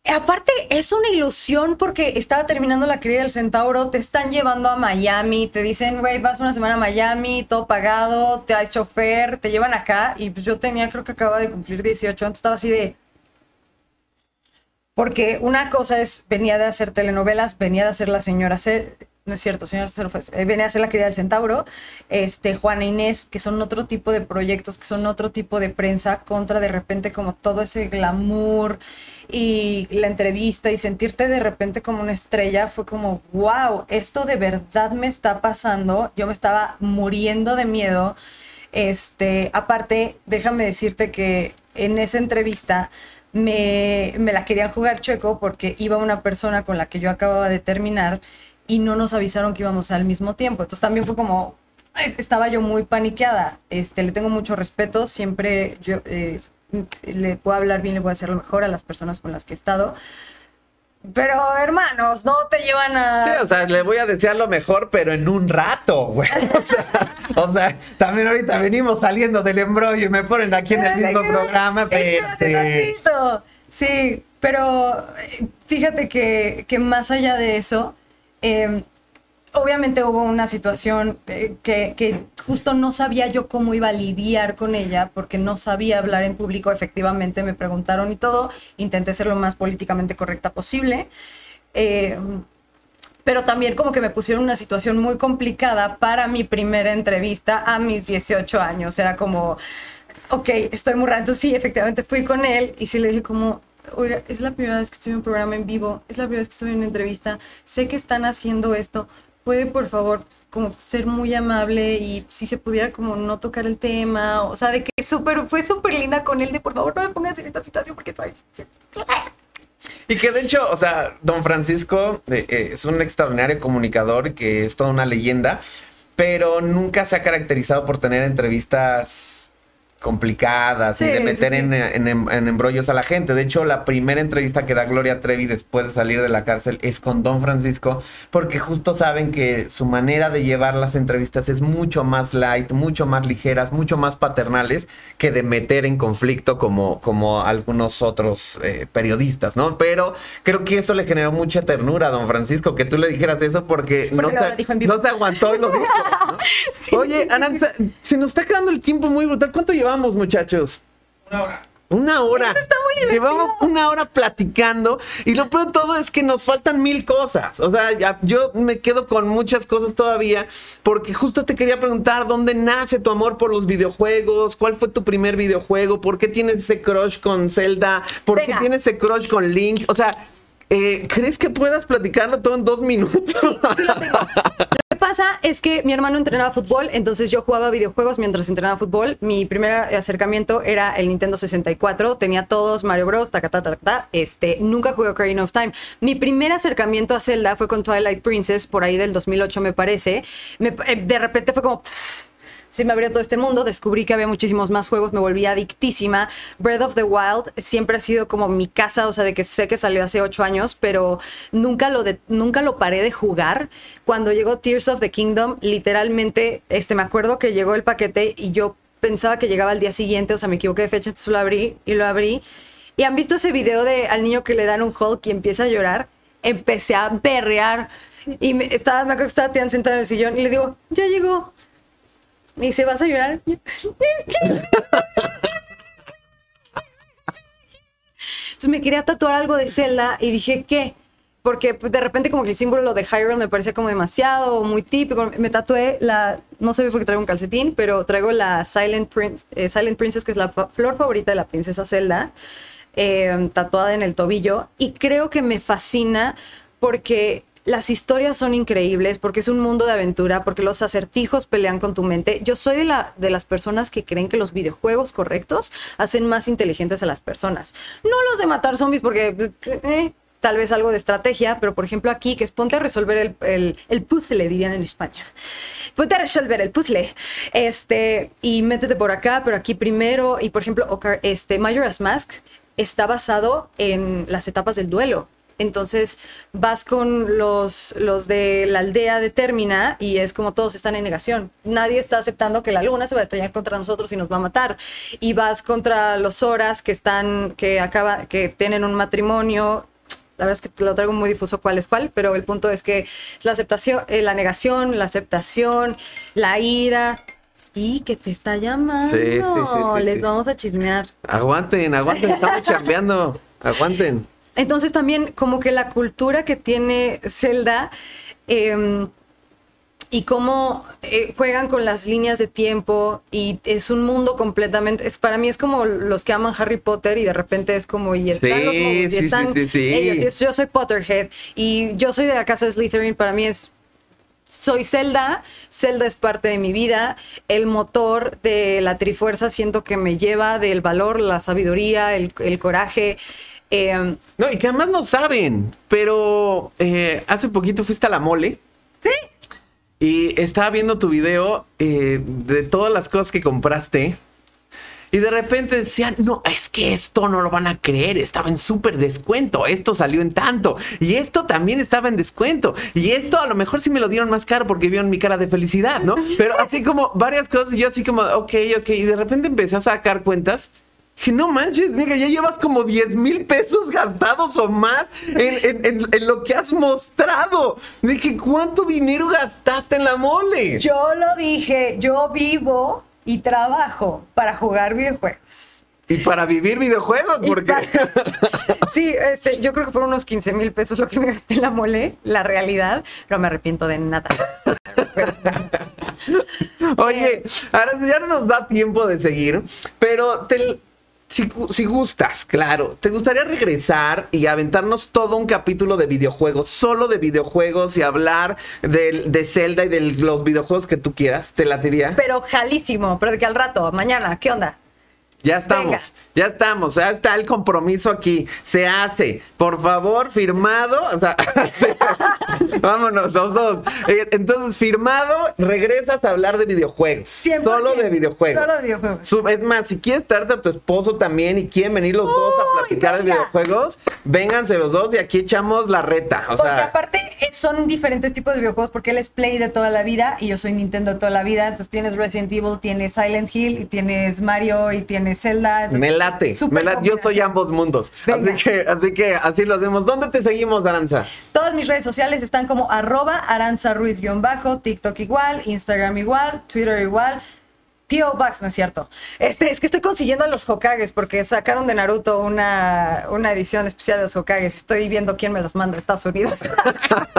Aparte, es una ilusión porque estaba terminando la querida del Centauro, te están llevando a Miami, te dicen, güey, vas una semana a Miami, todo pagado, te traes chofer, te llevan acá. Y pues yo tenía, creo que acaba de cumplir 18, entonces estaba así de. Porque una cosa es, venía de hacer telenovelas, venía de hacer La Señora C no es cierto, señor eh, viene a ser la querida del centauro, este, Juana Inés, que son otro tipo de proyectos, que son otro tipo de prensa, contra de repente como todo ese glamour y la entrevista y sentirte de repente como una estrella, fue como, wow, esto de verdad me está pasando, yo me estaba muriendo de miedo. Este, aparte, déjame decirte que en esa entrevista me, me la querían jugar chueco porque iba una persona con la que yo acababa de terminar y no nos avisaron que íbamos al mismo tiempo. Entonces también fue como, estaba yo muy paniqueada. Este, le tengo mucho respeto, siempre yo eh, le puedo hablar bien, le voy a hacer lo mejor a las personas con las que he estado. Pero hermanos, no te llevan a. Sí, o sea, le voy a desear lo mejor, pero en un rato, güey. O sea, también ahorita venimos saliendo del embrollo y me ponen aquí en el mismo programa. Pero... Sí, pero eh, fíjate que, que más allá de eso, Em, obviamente hubo una situación eh, que, justo no sabía yo cómo iba a lidiar con ella porque no sabía hablar en público. Efectivamente me preguntaron y todo. Intenté ser lo más políticamente correcta posible. Em, pero también como que me pusieron una situación muy complicada para mi primera entrevista a mis 18 años. Era como, ok, estoy muy raro. Sí, efectivamente fui con él y sí le dije como, oiga, es la primera vez que estoy en un programa en vivo, es la primera vez que estoy en una entrevista, sé que están haciendo esto, puede por favor como ser muy amable y si se pudiera como no tocar el tema, o sea, de que super, fue súper linda con él, de por favor no me pongas en esta situación porque estoy... Y que de hecho, o sea, don Francisco eh, eh, es un extraordinario comunicador que es toda una leyenda, pero nunca se ha caracterizado por tener entrevistas complicadas y de meter sí. En, en- en embrollos a la gente. De hecho, la primera entrevista que da Gloria Trevi después de salir de la cárcel es con Don Francisco, porque justo saben que su manera de llevar las entrevistas es mucho más light, mucho más ligeras, mucho más paternales que de meter en conflicto como, como algunos otros eh, periodistas, ¿no? Pero creo que eso le generó mucha ternura a Don Francisco, que tú le dijeras eso porque, Porque no, se, no aguantó y lo dijo. Oye, Aranza, se nos está acabando el tiempo muy brutal. ¿Cuánto llevamos, muchachos? Una hora. Una hora. Llevamos una hora platicando y lo peor de todo es que nos faltan mil cosas. O sea, ya- yo me quedo con muchas cosas todavía porque justo te quería preguntar dónde nace tu amor por los videojuegos, cuál fue tu primer videojuego, por qué tienes ese crush con Zelda, por qué tienes ese crush con Link. O sea, eh, ¿crees que puedas platicarlo todo en dos minutos? Sí lo tengo. Pasa es que mi hermano entrenaba fútbol, entonces yo jugaba videojuegos mientras entrenaba fútbol. Mi primer acercamiento era el Nintendo 64, tenía todos Mario Bros, ta, ta, ta, ta. Este, nunca jugué Ocarina of Time. Mi primer acercamiento a Zelda fue con Twilight Princess, por ahí del 2008 me parece. Eh, de repente fue como... se me abrió todo este mundo, descubrí que había muchísimos más juegos, me volví adictísima. Breath of the Wild siempre ha sido como mi casa, o sea, de que sé que salió hace ocho años, pero nunca lo, de- nunca lo paré de jugar. Cuando llegó Tears of the Kingdom, literalmente, este, me acuerdo que llegó el paquete y yo pensaba que llegaba al día siguiente, o sea, me equivoqué de fecha, entonces lo abrí y lo abrí. Y han visto ese video de al niño que le dan un Hulk y empieza a llorar. Empecé a berrear y me, estaba, me acuerdo que estaba sentada en el sillón y le digo, ya llegó. Me dice, ¿vas a llorar? Entonces me quería tatuar algo de Zelda y dije, ¿qué? Porque de repente como que el símbolo de Hyrule me parecía como demasiado muy típico. Me tatué la, no sé por qué traigo un calcetín, pero traigo la Silent, eh, Silent Princess, que es la flor favorita de la princesa Zelda, eh, tatuada en el tobillo. Y creo que me fascina porque las historias son increíbles, porque es un mundo de aventura, porque los acertijos pelean con tu mente. Yo soy de, la, de las personas que creen que los videojuegos correctos hacen más inteligentes a las personas. No los de matar zombies, porque eh, tal vez algo de estrategia, pero por ejemplo aquí, que es ponte a resolver el, el, el puzzle, dirían en España. Ponte a resolver el puzzle. Este, y métete por acá, pero aquí primero. Y por ejemplo, este, Majora's Mask está basado en las etapas del duelo. Entonces vas con los, los de la aldea de Termina y es como todos están en negación. Nadie está aceptando que la luna se va a estrellar contra nosotros y nos va a matar. Y vas contra los horas que están, que acaba, que tienen un matrimonio. La verdad es que te lo traigo muy difuso cuál es cuál, pero el punto es que la aceptación, eh, la negación, la aceptación, la ira y que te está llamando. Sí, sí, sí, sí, Les vamos a chismear. Aguanten, aguanten, estamos chambeando. Aguanten. Entonces también como que la cultura que tiene Zelda eh, y cómo eh, juegan con las líneas de tiempo y es un mundo completamente, es, para mí es como los que aman Harry Potter y de repente es como y están Sí, los y están sí, ellos, yo soy Potterhead y yo soy de la casa de Slytherin, para mí es soy Zelda, Zelda es parte de mi vida, el motor de la Trifuerza siento que me lleva del valor, la sabiduría, el, el coraje. Eh, No, y que además no saben, pero eh, hace poquito fuiste a la mole. Sí. Y estaba viendo tu video eh, de todas las cosas que compraste. Y de repente decían, no, es que esto no lo van a creer, estaba en súper descuento, esto salió en tanto, y esto también estaba en descuento, y esto a lo mejor sí me lo dieron más caro porque vieron mi cara de felicidad, ¿no? Pero así como varias cosas, y yo así como, ok, ok, y de repente empecé a sacar cuentas. Que no manches, mira, ya llevas como 10 mil pesos gastados o más en, en- en- en lo que has mostrado. Dije, ¿cuánto dinero gastaste en la mole? Yo lo dije, yo vivo y trabajo para jugar videojuegos. Y para vivir videojuegos, porque... Sí, este, yo creo que fueron unos 15 mil pesos lo que me gasté en la mole, la realidad, pero me arrepiento de nada. Oye, ahora ya no nos da tiempo de seguir, pero te- si, si gustas, claro, ¿te gustaría regresar y aventarnos todo un capítulo de videojuegos, solo de videojuegos y hablar del- de Zelda y de los videojuegos que tú quieras? ¿Te latiría? Pero jalísimo, pero de que al rato, mañana, ¿qué onda? Ya estamos, Venga. ya estamos, ya está el compromiso aquí, se hace, por favor, firmado, o sea, vámonos los dos. Eh, Entonces, firmado, regresas a hablar de videojuegos, 100%. solo de videojuegos. Solo de videojuegos. Es más, si quieres traerte a tu esposo también y quieren venir los dos a platicar de videojuegos, vénganse los dos y aquí echamos la reta. O Porque sea, aparte eh, son diferentes tipos de videojuegos porque él es Play de toda la vida y yo soy Nintendo de toda la vida. Entonces tienes Resident Evil, tienes Silent Hill y tienes Mario y tienes Me late, me late. Yo soy ambos mundos. Venga. Así que, así que así lo hacemos. ¿Dónde te seguimos, Aranza? Todas mis redes sociales están como arroba aranza ruiz-bajo, TikTok igual, Instagram igual, Twitter igual. P.O. Box, no es cierto. Este, es que estoy consiguiendo los Hokages porque sacaron de Naruto una, una edición especial de los Hokages. Estoy viendo quién me los manda a Estados Unidos.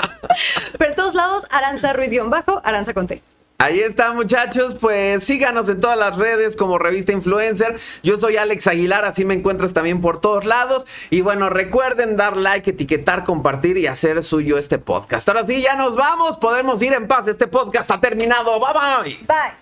Pero en todos lados, Aranza Ruiz-bajo, Aranza con T. Ahí está, muchachos. Pues síganos en todas las redes como Revista Influencer. Yo soy Alex Aguilar, así me encuentras también por todos lados. Y bueno, recuerden dar like, etiquetar, compartir y hacer suyo este podcast. Ahora sí, ya nos vamos. Podemos ir en paz. Este podcast ha terminado. Bye bye. Bye.